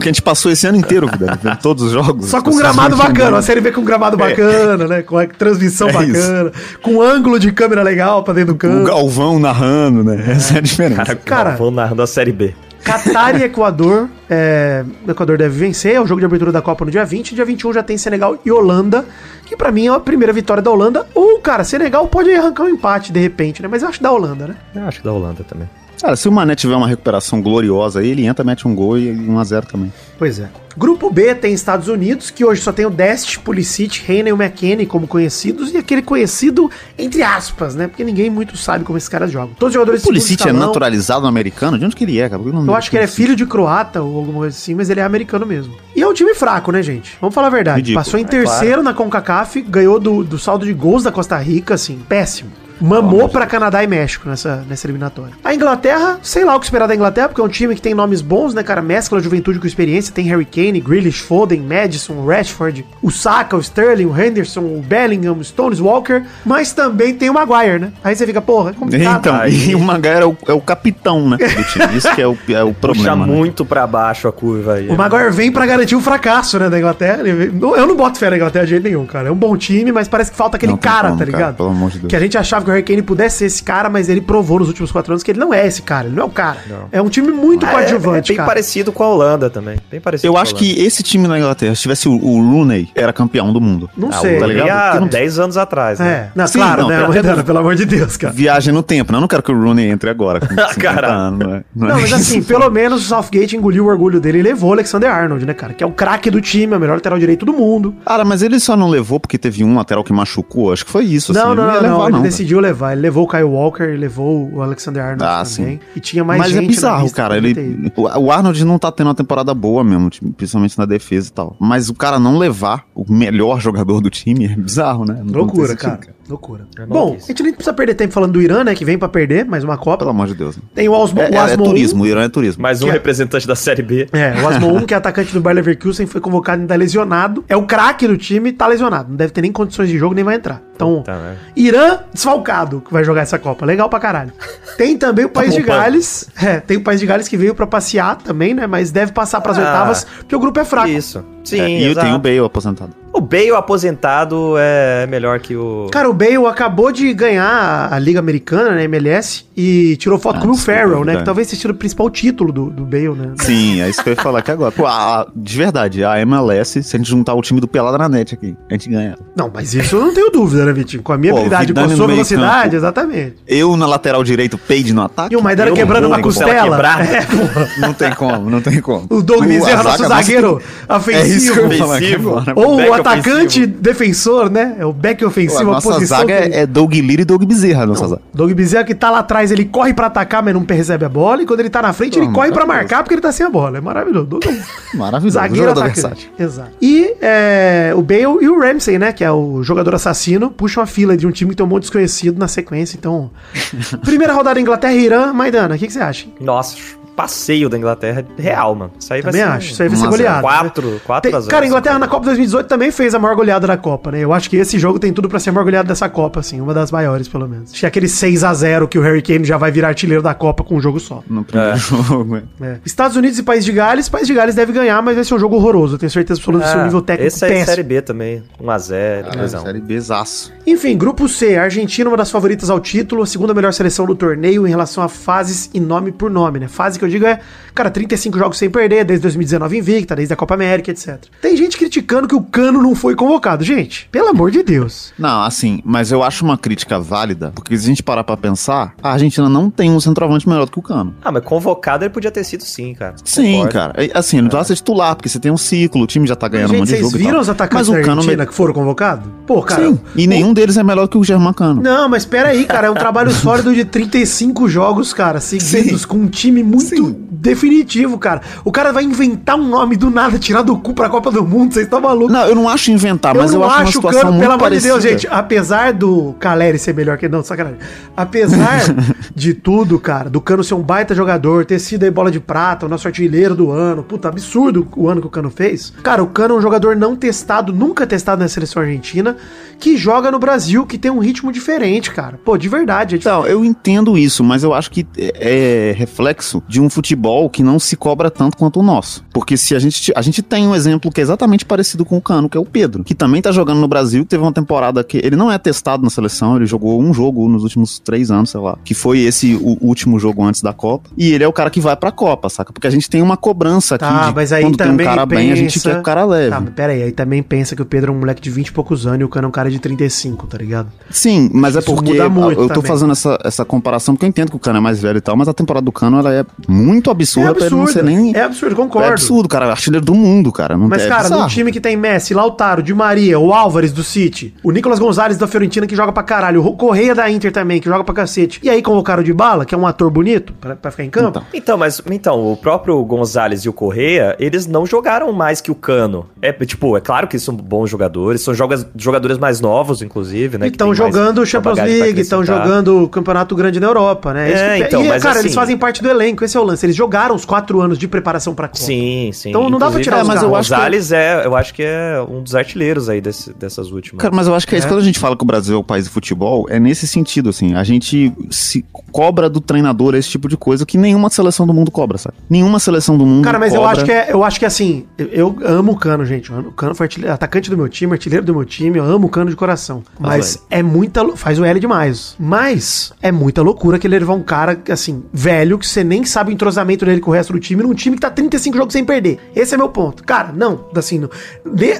Que a gente passou esse ano inteiro, velho, vendo (laughs) todos os jogos. Só com um gramado não bacana, entendem. a série B com um gramado bacana, né? Com a transmissão É bacana, com um ângulo de câmera legal pra dentro do O campo. Galvão narrando, né? Essa é a diferença. Cara, Cara- vão narrando a Série B. Catar e Equador. é, o Equador deve vencer. É o jogo de abertura da Copa no dia 20. Dia 21 já tem Senegal e Holanda. Que pra mim é a primeira vitória da Holanda. Ou, cara, Senegal pode arrancar um empate de repente, né? Mas eu acho da Holanda, né? Eu acho da Holanda também. Cara, se o Mané tiver uma recuperação gloriosa aí, ele entra, mete um gol e 1x0 também. Pois é. Grupo B tem Estados Unidos, que hoje só tem o Dest, Pulisic, Reina e o McKennie como conhecidos, e aquele conhecido entre aspas, né? Porque ninguém muito sabe como esses caras jogam. Todos os jogadores O Pulisic é naturalizado no americano? De onde que ele é, cara? Por que o nome Eu acho que ele é filho de croata ou alguma coisa assim, mas ele é americano mesmo. E é um time fraco, né, gente? Vamos falar a verdade. Ridículo. Passou em É terceiro na CONCACAF, ganhou do, do saldo de gols da Costa Rica, assim, péssimo. Mamou pra Canadá e México nessa, nessa eliminatória. A Inglaterra, sei lá o que esperar da Inglaterra, porque é um time que tem nomes bons, né, cara? Mescla juventude com experiência. Tem Harry Kane, Grealish, Foden, Madison, Rashford, o Saka, o Sterling, o Henderson, o Bellingham, o Stones Walker. Mas também tem o Maguire, né? Aí você fica, porra, é complicado. Então, Aí- e o Maguire é o, é o capitão, né, do time. (laughs) Isso que é o, é o Puxa problema. né? muito pra baixo a curva aí. O Maguire vem pra garantir o fracasso, né, da Inglaterra. Eu não boto fé na Inglaterra de jeito nenhum, cara. É um bom time, mas parece que falta aquele Não cara, como, tá cara, ligado? pelo amor de Deus. Que a gente achava que o Harry Kane pudesse ser esse cara, mas ele provou nos últimos quatro anos que ele não é esse cara. Ele não é o cara. É um time muito É, é coadjuvante, bem cara. parecido com a Holanda também. Bem parecido Eu com a acho que esse time da Inglaterra, se tivesse o, o Rooney, era campeão do mundo. Não Ah, sei. tá ligado? há não- 10 anos atrás, né? É, não, Sim, claro, não, né, pelo- (laughs) Maidana, pelo amor de Deus, cara. Viagem no tempo, né? Eu não quero que o Rooney entre agora. Com (laughs) 50 Caralho. anos, não é? Não, Não, é mas assim, pelo menos o Southgate engoliu o orgulho dele e levou o Alexander Arnold, né, cara? Que é o craque do time, é o melhor lateral direito do mundo. Cara, mas ele só não levou porque teve um lateral que machucou. Acho que foi isso. não, assim. não, Ele não, não, levar, ele cara. decidiu levar. Ele levou o Kyle Walker, ele levou o Alexander Arnold Ah, também. sim. E tinha mais Mas gente é na bizarro, cara. Ele, o Arnold não tá tendo uma temporada boa mesmo, tipo, principalmente na defesa e tal. Mas o cara não levar o melhor (laughs) jogador do time é bizarro, né? Não Loucura, sentido, cara. Loucura. É Bom, a gente nem precisa perder tempo falando do Irã, né? Que vem pra perder mais uma Copa. Pelo amor de Deus. Tem o Osmo, É, o é- é Asmo turismo, o Irã é turismo. Mais um é- representante da Série B. É, o Asmo 1, que é atacante do Bayer Leverkusen, foi convocado e ainda lesionado. É o craque do time, tá lesionado. Não deve ter nem condições de jogo, nem vai entrar. Então, Puta merda. Irã desfalcado que vai jogar essa Copa. Legal pra caralho. Tem também o País de bom, pai. Gales. É, tem o País de Gales que veio pra passear também, né? Mas deve passar pras Ah, oitavas, porque o grupo é fraco. Isso. Sim, É, e eu exato. tenho o Bale aposentado. O Bale aposentado é melhor que o... Cara, o Bale acabou de ganhar a Liga Americana, né, MLS, e tirou foto Ah, com o Will desculpa, Ferrell, né? Que talvez sido o principal título do, do Bale, né? Sim, é isso que eu ia falar aqui agora. Pô, a- a- de verdade, a MLS, se a gente juntar o time do Pelada na net aqui, a gente ganha. Não, mas isso eu não tenho dúvida, né, Vitinho? Com a minha Pô, habilidade, com a sua velocidade, campo. exatamente. Eu na lateral direito, Page no ataque. E o Maidana quebrando uma costela. (laughs) É, porra. Não tem como, não tem como. O Doug Bezerra, nosso zagueiro tem- (laughs) É isso que eu ofensivo. ia falar aqui Ofensivo. agora. Ou o atacante ofensivo. defensor, né? É o back Pô, a ofensivo, a, nossa posição. zaga que- é, é Doug Lira e Doug Bezerra, nossa zaga. Doug Bezerra que tá lá atrás, ele corre pra atacar, mas não recebe a bola. E quando ele tá na frente, ele corre pra maravilhoso. marcar porque ele tá sem a bola. É maravilhoso. Doug é (laughs) Maravilhoso. Zagueiro jogador atacante. Exato. E é, o Bale e o Ramsey, né? Que é o jogador assassino, puxam a fila de um time que tem um monte desconhecido na sequência. Então, (laughs) primeira rodada Inglaterra e Irã. Maidana, o que, que você acha? Nossa, passeio da Inglaterra real, mano. Isso aí Também vai ser... acho. Isso aí vai ser a goleado. Quatro, quatro Tem- a zero. cara, a Inglaterra na Copa 2018 também fez a maior goleada da Copa, né? Eu acho que esse jogo tem tudo pra ser a maior goleada dessa Copa, assim, uma das maiores, pelo menos. Acho que é aquele 6 a 0 que o Harry Kane já vai virar artilheiro da Copa com um jogo só. No primeiro jogo, é. É. Estados Unidos e País de Gales, País de Gales deve ganhar, mas vai ser um jogo horroroso. Eu tenho certeza absoluta do seu nível técnico Esse é péssimo. Série B também. 1x0, É, 2x1. série Bzaço. Enfim, grupo C, Argentina, uma das favoritas ao título, a segunda melhor seleção do torneio em relação a fases e nome por nome, né? Fase que eu digo é, cara, 35 jogos sem perder, desde 2019 invicta, desde a Copa América, etc. Tem gente criticando que o Cano não foi convocado. Gente, pelo amor de Deus. Não, assim, mas eu acho uma crítica válida, porque se a gente parar pra pensar, a Argentina não tem um centroavante melhor do que o Cano. Ah, mas convocado ele podia ter sido sim, cara. Sim, Concordo. cara. É, Assim, ele não vai ser titular, porque você tem um ciclo, o time já tá ganhando um Gente, monte de vocês jogo. e viram tal. os atacantes Mas da o Cano. Argentina que foram convocados? Pô, cara. Sim, e nenhum deles é melhor que o Germán Cano. Não, mas pera aí, cara, é um (laughs) trabalho sólido de 35 jogos, cara, seguidos, Sim. com um time muito Sim. definitivo, cara. O cara vai inventar um nome do nada, tirar do cu pra Copa do Mundo, vocês estão malucos. Não, eu não acho inventar, mas eu, acho uma situação Cano, muito pelo amor de. Deus, gente, apesar do Caleri ser melhor que não, sacanagem. Apesar (laughs) de tudo, cara, do Cano ser um baita jogador, ter sido aí bola de prata, o nosso artilheiro do ano, puta, absurdo o ano que o Cano fez. Cara, o Cano é um jogador não testado, nunca testado na seleção argentina, que joga no Brasil, que tem um ritmo diferente, cara. Pô, de verdade, é Então, eu entendo isso, mas eu acho que é é reflexo de um futebol que não se cobra tanto quanto o nosso. Porque se a gente. A gente tem um exemplo que é exatamente parecido com o Cano, que é o Pedro, que também tá jogando no Brasil, que teve uma temporada que ele não é testado na seleção, ele jogou um jogo nos últimos três anos, sei lá, que foi esse o último jogo antes da Copa. E ele é o cara que vai pra Copa, saca? Porque a gente tem uma cobrança aqui Tá, de mas aí quando tem um cara bem, a gente pensa- quer que o cara leve. Tá, mas pera aí, aí também pensa que o Pedro é um moleque de 20 e poucos anos e o Cano é um cara de 35, tá ligado? Sim, mas é Isso porque muda muito eu tô também. fazendo essa, essa comparação porque eu entendo que o Cano é mais velho e tal, mas a temporada do Cano ela é muito absurda pra ele não ser nem. é absurdo, concordo. É absurdo, cara. Artilheiro do mundo, cara. Não Mas, é cara, num bizarro. time que tem Messi, Lautaro, Di Maria, o Álvares do City, o Nicolas Gonzalez da Fiorentina que joga pra caralho, o Correia da Inter também, que joga pra cacete. E aí convocaram o de bala, que é um ator bonito, pra, pra ficar em campo. Então. Então, mas então, o próprio Gonzalez e o Correia, eles não jogaram mais que o Cano. É, tipo, é claro que são bons jogadores, são joga- jogadores mais novos, inclusive, né? E que estão jogando Champions pra League, estão jogando o Campeonato Grande na Europa, né? É, Isso que- então, e, mas cara, assim- eles fazem parte do elenco, esse é o lance. Eles jogaram os quatro anos de preparação pra Copa. Sim, sim. Então não dá pra tirar os mas o acho que- Gonzalez é, eu acho que é um dos artilheiros aí desse- dessas últimas. Cara, mas eu acho que é isso. Quando a gente fala que o Brasil é o país do futebol, é nesse sentido, assim. A gente se cobra do treinador esse tipo de coisa que nenhuma seleção do mundo cobra, sabe? Nenhuma seleção do mundo Cara, mas eu cobra. acho que é, eu acho que assim, eu, eu amo o Cano, gente. O Cano foi artilheiro- atacante do meu time, artilheiro do meu time, eu amo o Cano de coração. Mas é muita, faz o L demais. Mas é muita loucura que ele levar um cara assim, velho, que você nem sabe o entrosamento dele com o resto do time, num time que tá 35 jogos sem perder. Esse é meu ponto. Cara, não, assim, não.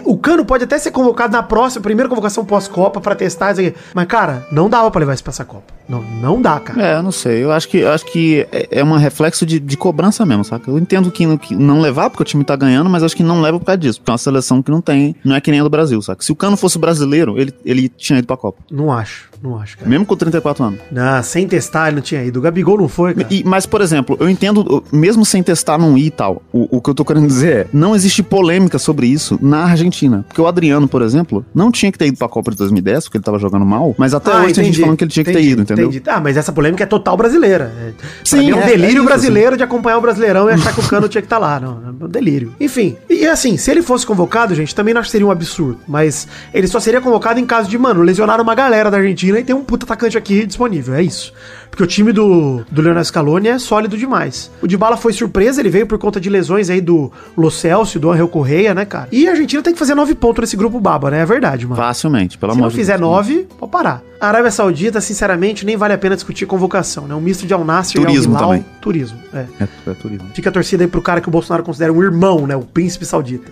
O Cano pode até ser convocado na próxima, primeira convocação pós-Copa pra testar isso aqui. Mas cara, não dava pra levar isso pra essa Copa. Não, não dá, cara. É, eu não sei. Eu acho que, eu acho que é, é um reflexo de, de cobrança mesmo, saca? Eu entendo que, que não levar porque o time tá ganhando, mas acho que não leva por causa disso. Porque é uma seleção que não tem. Não é que nem a do Brasil, saca? Se o Cano fosse brasileiro, ele, ele tinha ido pra Copa. Não acho, não acho, cara. Mesmo com 34 anos. Não, sem testar ele não tinha ido. O Gabigol não foi, cara. E- mas, por exemplo, eu entendo, mesmo sem testar não ir e tal, o, o que eu tô querendo dizer é, não existe polêmica sobre isso na Argentina. Porque o Adriano, por exemplo, não tinha que ter ido pra Copa de 2010, porque ele tava jogando mal, mas até hoje tem gente entendi, falando que ele tinha que ter entendi, ido, entendeu? entendi. Ah, mas essa polêmica é total brasileira. É, Sim, é um é- delírio é brasileiro de acompanhar o Brasileirão e achar que o Cano tinha que estar lá. Não, é um delírio. Enfim, e assim, se ele fosse convocado, gente, também não acho que seria um absurdo. Mas ele só seria convocado em caso de, mano, lesionar uma galera da Argentina e tem um puta atacante aqui disponível. É isso. Porque o time do, do Leonel Scaloni é sólido demais. O Dybala foi surpresa, ele veio por conta de lesões aí do Lo Celso, do Angel Correia, né, cara? E a Argentina tem que fazer nove pontos nesse grupo baba, né? É verdade, mano. Facilmente, pelo Se amor não de fizer Deus. nove, pode parar. A Arábia Saudita, sinceramente, nem vale a pena discutir convocação, né? Um misto de Al-Nassr Turismo e Al-Hilal. também. Turismo, é. É, é turismo. Fica a torcida aí pro cara que o Bolsonaro considera um irmão, né? O príncipe saudita.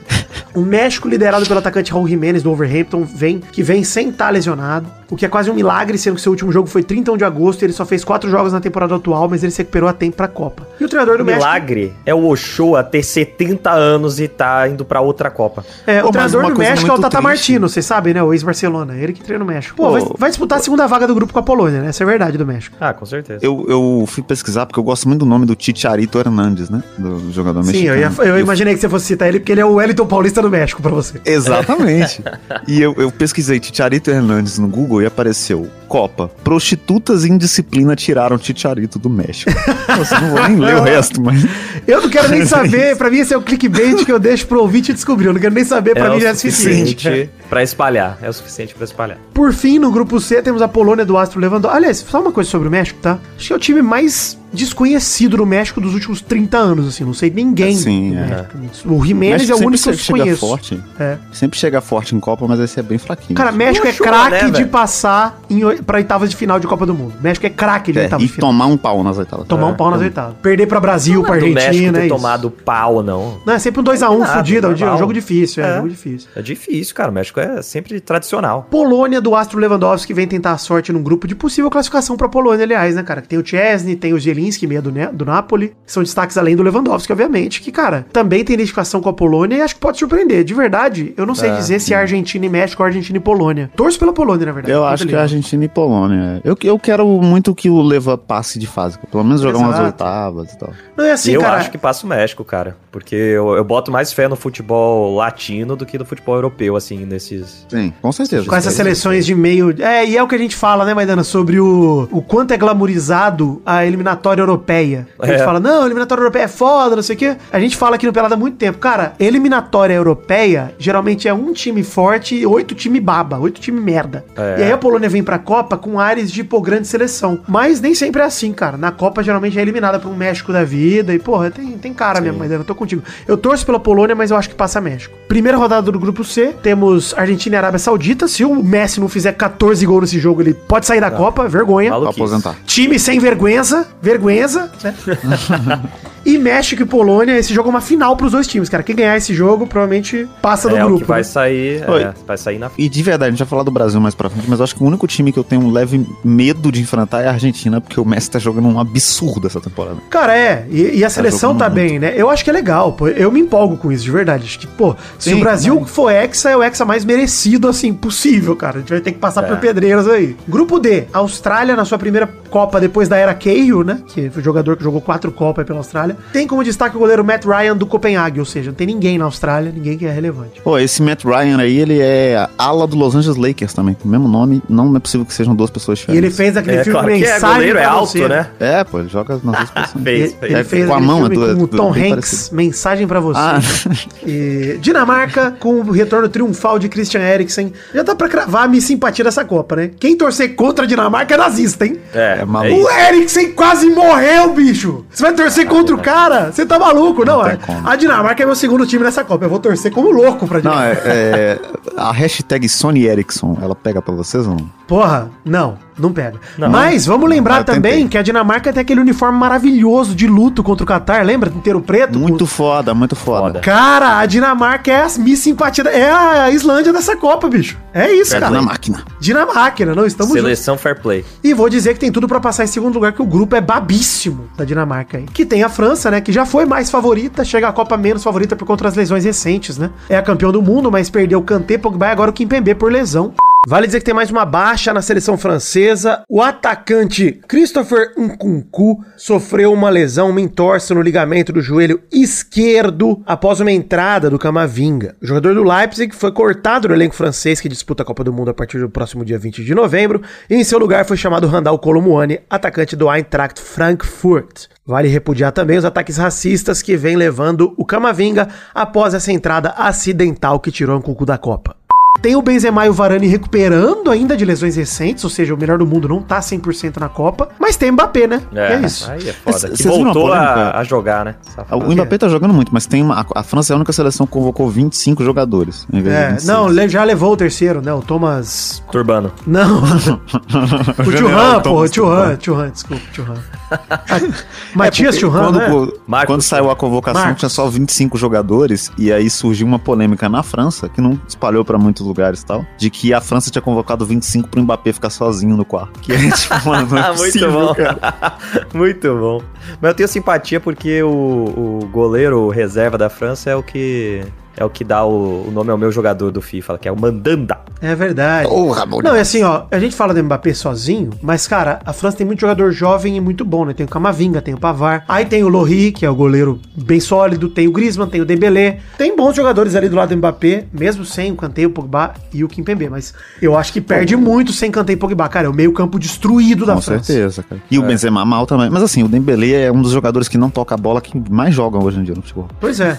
o (laughs) México, liderado pelo atacante Raul Jiménez do Overhampton, vem, que vem sem estar lesionado. O que é quase um milagre, sendo que seu último jogo foi 31 de agosto e ele só fez quatro jogos na temporada atual, mas ele se recuperou a tempo pra Copa. E o treinador do O México. milagre é o Ochoa ter 70 anos e tá indo pra outra Copa. É, Pô, o treinador do México é o Tata triste. Martino, vocês sabem, né? O ex-Barcelona. Ele que treina o México. Pô, Pô, vai, vai disputar a segunda vaga do grupo com a Polônia, né? Essa é verdade do México. Ah, com certeza. Eu, eu fui pesquisar porque eu gosto muito do nome do Chicharito Hernandes, né? Do jogador Sim, eu, mexicano. ia- eu imaginei que você fosse citar ele porque ele é o Wellington Paulista do México pra você. Exatamente. (laughs) e eu, eu pesquisei Chicharito Hernandes no Google e apareceu Copa. Prostitutas em disciplina tiraram Chicharito do México. Nossa, não vou nem ler o resto, mas. (laughs) Eu não quero nem (laughs) saber, pra mim esse é o clickbait que eu deixo pro ouvinte descobrir. Eu não quero nem saber, pra é mim o já é suficiente. suficiente pra espalhar. É o suficiente pra espalhar. Por fim, no grupo C temos a Polônia do Astro Lewandowski. Aliás, só uma coisa sobre o México, tá? Acho que é o time mais desconhecido no México dos últimos 30 anos, assim. Não sei ninguém. Sim, é. México. O Jiménez é o único que eu chega conheço. forte. É. Sempre chega forte em Copa, mas esse é bem fraquinho. Cara, México é Oxô, craque né, de passar em, pra oitavas de final de Copa do Mundo. México é craque de É, oitavas e de final. tomar um pau nas oitavas. Tomar um pau nas É. oitavas. Perder pra Brasil, pra do México Argentina, é ter isso. tomado pau, não. Não, é sempre um 2x1 Nada, fudido. É um dia- é um jogo difícil, é, É. um jogo difícil. É difícil, cara. O México é sempre tradicional. Polônia do Astro Lewandowski vem tentar a sorte num grupo de possível classificação pra Polônia, aliás, né, cara? Que tem o Chesney, tem o Zielinski, meia do, do Napoli, são destaques além do Lewandowski, obviamente, que, cara, também tem identificação com a Polônia e acho que pode surpreender. De verdade, eu não sei É. dizer se é Argentina e México ou Argentina e Polônia. Torço pela Polônia, na verdade. Eu acho que é. Argentina e Polônia. Eu, eu quero muito que o Leva passe de fase. Pelo menos jogar umas Exato. oitavas e tal. Não é assim, eu cara. acho que passa o México, cara. Porque eu, eu boto mais fé no futebol latino do que no futebol europeu, assim, nesses. Sim, com certeza. Com essas seleções de meio. É, e é o que a gente fala, né, Maidana, sobre o, o quanto é glamourizado a eliminatória europeia. A gente É. fala, não, eliminatória europeia é foda, não sei o quê. A gente fala aqui no Pelada há muito tempo. Cara, eliminatória europeia geralmente é um time forte e oito time baba, oito time merda. É. E aí a Polônia vem pra Copa com ares de, pô, grande seleção. Mas nem sempre é assim, cara. Na Copa geralmente é eliminada por um México da vida. E, porra, tem, tem cara mesmo, Maidana, eu tô contigo. Eu torço pela Polônia, mas eu acho que passa México. Primeira rodada do grupo C, temos Argentina e Arábia Saudita. Se o Messi não fizer 14 gols nesse jogo, ele pode sair da Copa, vergonha. Aposentar. Time sem vergüenza, vergüenza, né? (laughs) E México e Polônia, esse jogo é uma final pros dois times, cara. Quem ganhar esse jogo provavelmente passa do é o grupo. que vai né? sair, é, vai sair na E de verdade, a gente vai falar do Brasil mais pra frente, mas eu acho que o único time que eu tenho um leve medo de enfrentar é a Argentina, porque o Messi tá jogando um absurdo essa temporada. Cara, é. E, e a seleção jogando tá muito. bem, né? Eu acho que é legal, pô. Eu me empolgo com isso, de verdade. Acho que, pô, se Sim, o Brasil também. for hexa, é o hexa mais merecido, assim, possível, cara. A gente vai ter que passar É. por pedreiras aí. Grupo D, Austrália na sua primeira Copa depois da era Cahill, né? Que foi o jogador que jogou quatro Copas aí pela Austrália. Tem como destaque o goleiro Matt Ryan do Copenhague, ou seja, não tem ninguém na Austrália, ninguém que é relevante. Pô, esse Matt Ryan aí, ele é ala do Los Angeles Lakers também. O mesmo nome, não é possível que sejam duas pessoas E diferentes. ele fez aquele É, filme claro que é Mensagem goleiro, é alto, você, né? É, pô, ele joga nas duas (laughs) posições. Fez, Ele, fez. ele É, fez com a mão, é do- com o Tom Hanks, parecido. Mensagem pra você. Ah, E Dinamarca, com o retorno triunfal de Christian Eriksen. Já dá pra cravar a minha simpatia dessa Copa, né? Quem torcer contra a Dinamarca é nazista, hein? É, É é maluco. O. Eriksen quase morreu, bicho! Você vai torcer contra o cara? Você tá maluco? Não, Não é. como. A Dinamarca é meu segundo time nessa Copa. Eu vou torcer como louco pra não, Dinamarca. é, é- A hashtag Sony Ericsson, ela pega pra vocês ou não? Porra, não, não pega. Não. Mas vamos lembrar também tentei. que a Dinamarca tem aquele uniforme maravilhoso de luto contra o Qatar, lembra? Inteiro preto? Muito foda, muito foda. Cara, a Dinamarca é a Miss Simpatia. da- É a Islândia dessa Copa, bicho. É isso, É cara. na máquina. Dinamarca, né? Não estamos juntos. Seleção fair play. E vou dizer que tem tudo pra passar em segundo lugar, que o grupo é babíssimo da Dinamarca aí. Que tem a França, né? Que já foi mais favorita, chega a Copa menos favorita por conta das lesões recentes, né? É a campeão do mundo, mas perdeu o Kanté, Pogba e agora o Kimpembe por lesão. Vale dizer que tem mais uma baixa na seleção francesa. O atacante Christopher Nkunku sofreu uma lesão, uma entorse no ligamento do joelho esquerdo após uma entrada do Camavinga. O jogador do Leipzig foi cortado do elenco francês que disputa a Copa do Mundo a partir do próximo dia 20 de novembro. E em seu lugar foi chamado Randall Colomuani, atacante do Eintracht Frankfurt. Vale repudiar também os ataques racistas que vem levando o Camavinga após essa entrada acidental que tirou Nkunku da Copa. Tem o Benzema e o Varane recuperando ainda de lesões recentes, ou seja, o melhor do mundo não tá 100% na Copa, mas tem Mbappé, né? É, É, isso. Aí é foda. Que a voltou a, a jogar, né? Safado. O Mbappé tá jogando muito, mas tem uma, a França é a única seleção que convocou 25 jogadores. em vez de É, 26. não, le- já levou o terceiro, né? O Thomas. Turbano. Não. (laughs) o Churran, pô, Churran, Churran, desculpa, Churran. (laughs) Matias É Churran, quando, né? Marcos quando saiu a convocação, Marcos. tinha só 25 jogadores, e aí surgiu uma polêmica na França, que não espalhou pra muitos lugares e tal, de que a França tinha convocado 25 pro Mbappé ficar sozinho no quarto. Que é (laughs) tipo, mano, é Ah, muito possível, bom. cara. (laughs) muito bom. Mas eu tenho simpatia porque o, o goleiro reserva da França é o que é o que dá o, o nome ao meu jogador do FIFA, que é o Mandanda. É verdade. Porra, bom Não, é assim, ó, a gente fala do Mbappé sozinho, mas, cara, a França tem muito jogador jovem e muito bom, né? Tem o Camavinga, tem o Pavar, aí tem o Lohri, que é o goleiro bem sólido, tem o Griezmann, tem o Dembélé, tem bons jogadores ali do lado do Mbappé, mesmo sem o Kanté, o Pogba e o Kimpembe, mas eu acho que perde muito sem Kanté e Pogba, cara, é o meio campo destruído da Com França. certeza, cara. E o Benzema mal também. Mas assim, o Dembélé é um dos jogadores que não toca a bola que mais jogam hoje em dia no futebol. Pois é.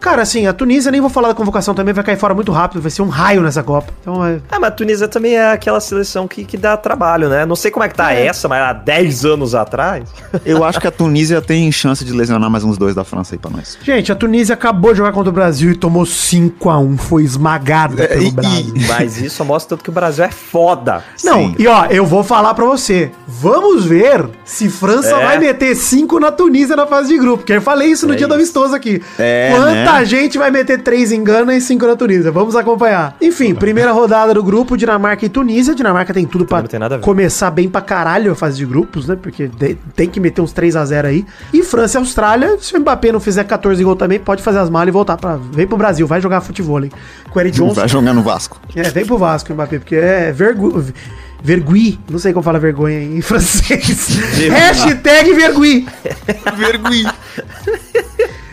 Cara, assim, a Tunísia, nem vou falar da convocação também, vai cair fora muito rápido, vai ser um raio nessa Copa. Então, é... Ah, mas a Tunísia também é aquela seleção que, que dá trabalho, né? Não sei como é que tá essa, mas há 10 anos atrás. (laughs) Eu acho que a Tunísia tem chance de lesionar mais uns dois da França aí pra nós. Gente, a Tunísia acabou de jogar contra o Brasil e tomou 5 a 1 foi esmagada pelo e- Brasil. Mas isso mostra tanto que o Brasil é foda. Não, Sim. e ó, eu vou falar pra você. Vamos ver se França É. vai meter 5 na Tunísia na fase de grupo. Porque eu falei isso no É dia do isso. amistoso aqui. É, Quanta né? gente vai meter 3 em Gana e 5 na Tunísia? Vamos acompanhar. Enfim, primeira rodada do grupo, Dinamarca e Tunísia. Dinamarca tem tudo pra tem começar bem pra caralho a fase de grupos, né? Porque de- tem que meter uns 3 a 0 aí. E França e Austrália, se o Mbappé não fizer 14 gols também, pode fazer as malas e voltar para Vem pro Brasil, vai jogar futebol, hein? Com o Eric Johnson. Vai jogar no Vasco. É, vem pro Vasco, Mbappé, porque é vergu... Vergui. Não sei como fala vergonha em (laughs) francês. Hashtag vergui. Vergonha.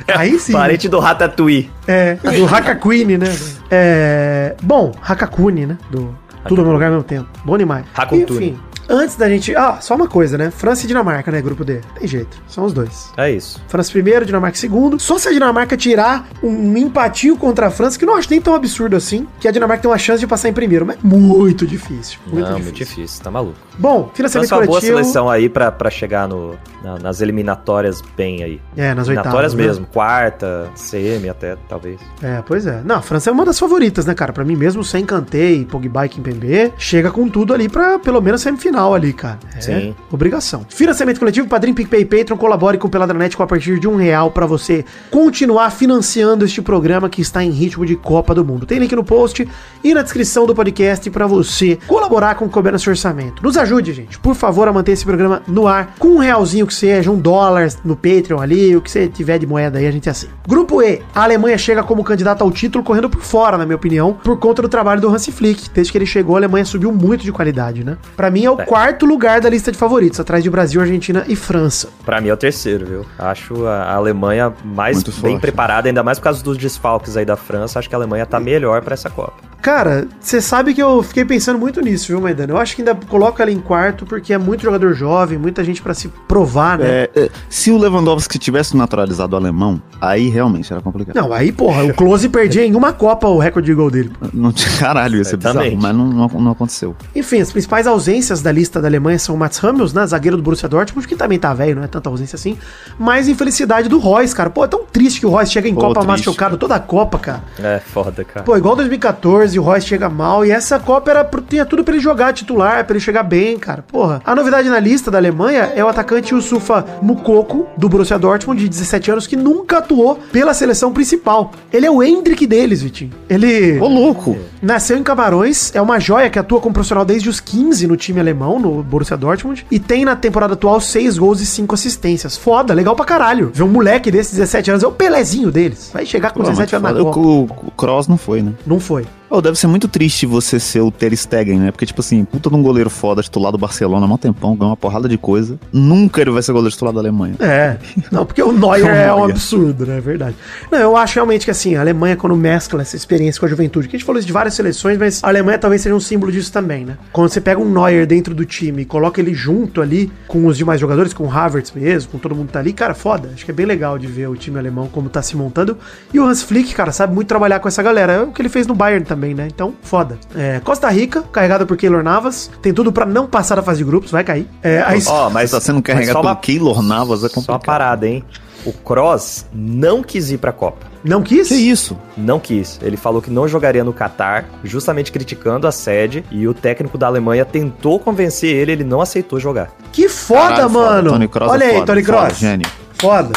(laughs) Aí sim. Parente do Ratatouille. É, do Hakakuni, né? É, bom, Hakakuni, né? Do Tudo no meu lugar ao mesmo tempo. Bom demais. Hakutuni. Enfim, antes da gente... Ah, só uma coisa, né? França e Dinamarca, né? Grupo D. Tem jeito. São os dois. É isso. França primeiro, Dinamarca segundo. Só se a Dinamarca tirar um empatinho contra a França, que não acho nem tão absurdo assim, que a Dinamarca tem uma chance de passar em primeiro, mas muito difícil. Muito não, difícil. muito difícil, tá maluco. Bom, financiamento França é uma boa coletivo. seleção aí pra, pra chegar no, na- nas eliminatórias bem aí. É, nas Eliminatórias oitavas. né? mesmo. Quarta, semi até, talvez. É, pois é. Não, a França é uma das favoritas, né, cara? Pra mim, mesmo sem Kanté e Pogba e Kimpembe, chega com tudo ali pra pelo menos semifinal. Final ali, cara. É Sim. obrigação. Financiamento coletivo, Padrim, PicPay, Patreon, colabore com o Peladranet com a partir de um real pra você continuar financiando este programa que está em ritmo de Copa do Mundo. Tem link no post e na descrição do podcast pra você colaborar com o seu orçamento. Nos ajude, gente, por favor, a manter esse programa no ar com um realzinho que seja, um dólar no Patreon ali, o que você tiver de moeda aí, a gente assim. Grupo E, a Alemanha chega como candidata ao título correndo por fora, na minha opinião, por conta do trabalho do Hansi Flick. Desde que ele chegou, a Alemanha subiu muito de qualidade, né? Pra mim é o quarto lugar da lista de favoritos, atrás de Brasil, Argentina e França. Pra mim é o terceiro, viu? Acho a Alemanha mais Muito bem forte. preparada, ainda mais por causa dos desfalques aí da França. Acho que a Alemanha tá melhor pra essa Copa. Cara, você sabe que eu fiquei pensando muito nisso, viu, Maidana? Eu acho que ainda coloca ela em quarto porque é muito jogador jovem, muita gente pra se provar, né? É, é, se o Lewandowski tivesse naturalizado alemão, aí realmente era complicado. Não, aí, porra, o Close perdia em uma Copa o recorde de gol dele. Não (laughs) caralho, ia ser bizarro, mas não, não, não aconteceu. Enfim, as principais ausências da lista da Alemanha são o Mats Hummels, né? Zagueiro do Borussia Dortmund, que também tá velho, não é tanta ausência assim. Mas infelicidade do Royce, cara. Pô, é tão triste que o Royce chega em Pô, Copa triste, machucado toda a Copa, cara. É foda, cara. Pô, igual 2014, o Royce chega mal. E essa Copa era, tinha tudo pra ele jogar titular, pra ele chegar bem, cara. Porra. A novidade na lista da Alemanha é o atacante Yusufa Mukoko, do Borussia Dortmund, de 17 anos, que nunca atuou pela seleção principal. Ele é o Hendrick deles, Vitinho. Ele... Ô, louco! Nasceu em Camarões, é uma joia que atua como profissional desde os 15 no time alemão, no Borussia Dortmund, e tem na temporada atual 6 gols e 5 assistências. Foda, legal pra caralho. Ver um moleque desses 17 anos, é o Pelezinho deles. Vai chegar com Pô, mas 17 anos na Copa. o, Kroos não foi, né? Não foi. Ô, deve ser muito triste você ser o Ter Stegen, né? Porque, tipo assim, puta de um goleiro foda titular do Barcelona mó tempão, ganhou uma porrada de coisa. Nunca ele vai ser goleiro titular da Alemanha. É. Não, porque o Neuer (laughs) O é um absurdo, né? É verdade. Não, eu acho realmente que assim, a Alemanha, quando mescla essa experiência com a juventude, que a gente falou isso de várias seleções, mas a Alemanha talvez seja um símbolo disso também, né? Quando você pega um Neuer dentro do time e coloca ele junto ali com os demais jogadores, com o Havertz mesmo, com todo mundo que tá ali, cara, foda. Acho que é bem legal de ver o time alemão como tá se montando. E o Hans Flick, cara, sabe muito trabalhar com essa galera. É o que ele fez no Bayern também, né? Então, foda. É, Costa Rica, carregada por Keylor Navas, tem tudo pra não passar da fase de grupos, vai cair. É, a Es- Ó, mas tá sendo carregado pelo uma- Keylor Navas, é Só uma complicado. parada, hein? O Cross não quis ir pra Copa. não quis? Que isso? Não quis. Ele falou que não jogaria no Catar, justamente criticando a sede, e o técnico da Alemanha tentou convencer ele, ele não aceitou jogar. Que foda, Caralho, foda. mano. Tony Kroos Olha é aí, foda, Tony foda, Cross. gênio. Foda.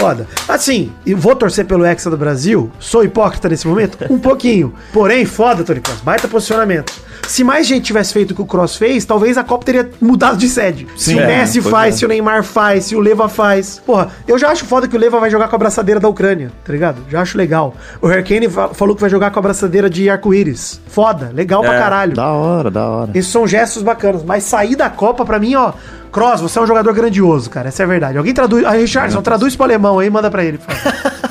Foda. Assim, e vou torcer pelo Hexa do Brasil. Sou hipócrita nesse momento? Um pouquinho. Porém, foda, Tony Cross. Baita posicionamento. Se mais gente tivesse feito o que o Cross fez, talvez a Copa teria mudado de sede. se Sim, o é, Messi pois faz, é. se o Neymar faz, se o Leva faz. Porra, eu já acho foda que o Leva vai jogar com a braçadeira da Ucrânia, tá ligado? Já acho legal. O Hurricane fa- falou que vai jogar com a braçadeira de arco-íris. Foda, legal pra É, caralho. Da hora, da hora. Esses são gestos bacanas. Mas sair da Copa, pra mim, ó. Cross, você é um jogador grandioso, cara. Essa é a verdade. Alguém traduz. A Richardson, traduz pro alemão aí manda pra ele. (laughs)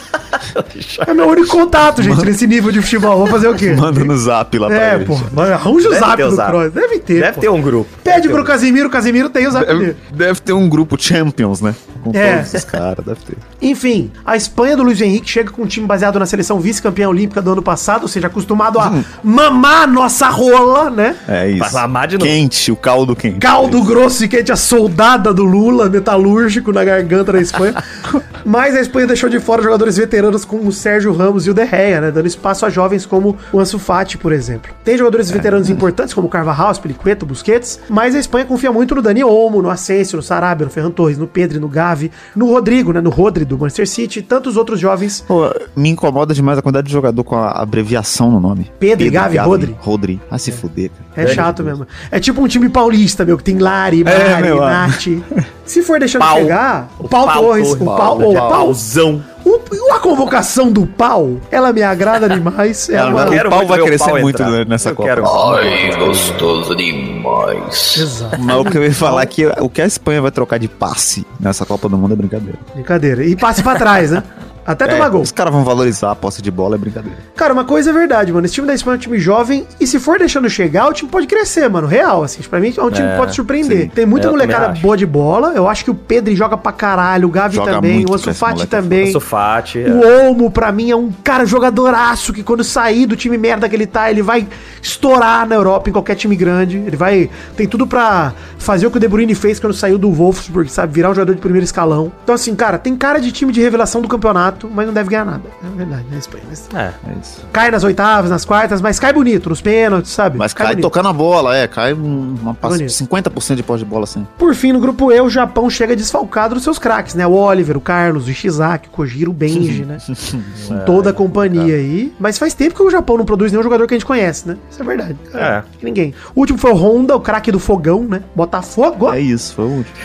é meu único contato, gente, nesse nível de futebol. Vou fazer o quê? Manda no zap lá pra É, ele. pô. Mano, Arranja o Deve zap do zap. Cross. Deve ter. Deve pô. ter um grupo. Pede pro um- Casimiro, o Casimiro tem o zap Deve, dele. deve ter um grupo Champions, né? Com É. todos os caras, deve ter. Enfim, a Espanha do Luiz Henrique chega com um time baseado na seleção vice-campeã olímpica do ano passado, ou seja, acostumado a mamar a nossa rola, né? É isso. Mamar de novo. Quente, o caldo quente. caldo grosso e quente, a soldada do Lula, metalúrgico na garganta da Espanha. (laughs) Mas a Espanha deixou de fora jogadores veteranos como o Sérgio Ramos e o De Gea, né? Dando espaço a jovens como o Ansu Fati, por exemplo. Tem jogadores veteranos importantes como o Carvajal, Peliqueto, Busquets, mas a Espanha confia muito no Dani Olmo, no Asensio, no Sarabia, no Ferran Torres, no Pedro, no Gavi, no Rodrigo, né? No Rodri do Manchester City e tantos outros jovens. Pô, me incomoda demais a quantidade de jogador com a abreviação no nome. Pedro, Gavi, Rodri. Rodri. Ah, se fuder, cara. É chato mesmo. É tipo um time paulista, meu, que tem Lari, É, Mari, ah. Nath. (laughs) Se for deixando Pau. chegar, o Pau, Torres, o Pau, o Pau, Pauzão. O- a convocação do Pau, ela me agrada (laughs) demais. É uma... o pau muito vai crescer pau muito entrar. nessa Eu Copa. quero. Ai, gostoso demais. Exato. Mas o que eu ia falar é que o que a Espanha vai trocar de passe nessa Copa do Mundo é brincadeira. Brincadeira. E passe pra trás, né? (laughs) Até tomar É, gol. Os caras vão valorizar a posse de bola, é brincadeira. Cara, uma coisa é verdade, mano. Esse time da Espanha é um time jovem e se for deixando chegar, o time pode crescer, mano. Real, assim. Pra mim é um time que É, pode surpreender. sim. Tem muita Eu molecada boa de bola. Eu acho que o Pedro joga pra caralho, o Gavi Joga também, o Ansu esse Fati moleque é também. Fati. é. O Olmo, pra mim, é um cara jogadoraço que quando sair do time merda que ele tá, ele vai estourar na Europa, em qualquer time grande. Ele vai. Tem tudo pra fazer o que o De Bruyne fez quando saiu do Wolfsburg, sabe? Virar um jogador de primeiro escalão. Então, assim, cara, tem cara de time de revelação do campeonato. Chato, mas não deve ganhar nada. É verdade, na Espanha. Mas É. É isso. Cai nas oitavas, nas quartas, mas cai bonito, nos pênaltis, sabe? Mas cai bonito. tocando a bola, é. Cai um- uma passe, Bonito. 50% de pós de bola assim. Por fim, no grupo E, o Japão chega desfalcado dos seus craques, né? O Oliver, o Carlos, o Ishizaki, o Kojiro, o Benji, né? (laughs) Com toda a companhia aí. Mas faz tempo que o Japão não produz nenhum jogador que a gente conhece, né? Isso é verdade. É. que Ninguém. O último foi o Honda, o craque do fogão, né? Botafogo, É isso, foi o último.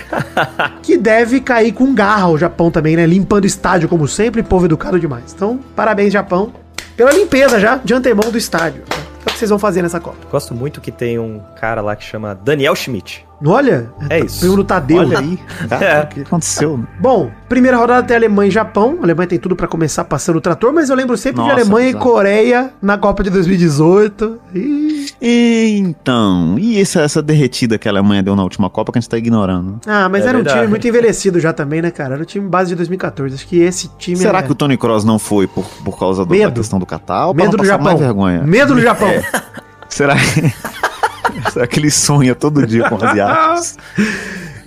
que deve cair com garra o Japão também, né? Limpando o estádio como sempre, povo educado demais. Então, parabéns, Japão, pela limpeza já de antemão do estádio. O que vocês vão fazer nessa Copa? Gosto muito que tem um cara lá que chama Daniel Schmidt. Olha, É isso. Primo do Tadeu. Olha aí. (laughs) É. o que aconteceu? né? Bom, primeira rodada tem Alemanha e Japão. A Alemanha tem tudo pra começar passando o trator, mas eu lembro sempre Nossa, de Alemanha e Coreia na Copa de 2018. E... Então, e essa, essa derretida que a Alemanha deu na última Copa que a gente tá ignorando? Ah, mas É era um verdade. time muito envelhecido já também, né, cara? Era o time base de 2014. Acho que esse time Será é... que o Tony Kroos não foi por, por causa do- da questão do Catar? pra Medo do Japão. mais vergonha? Medo do Japão. Será que... (laughs) Será que ele sonha todo dia com asiáticos?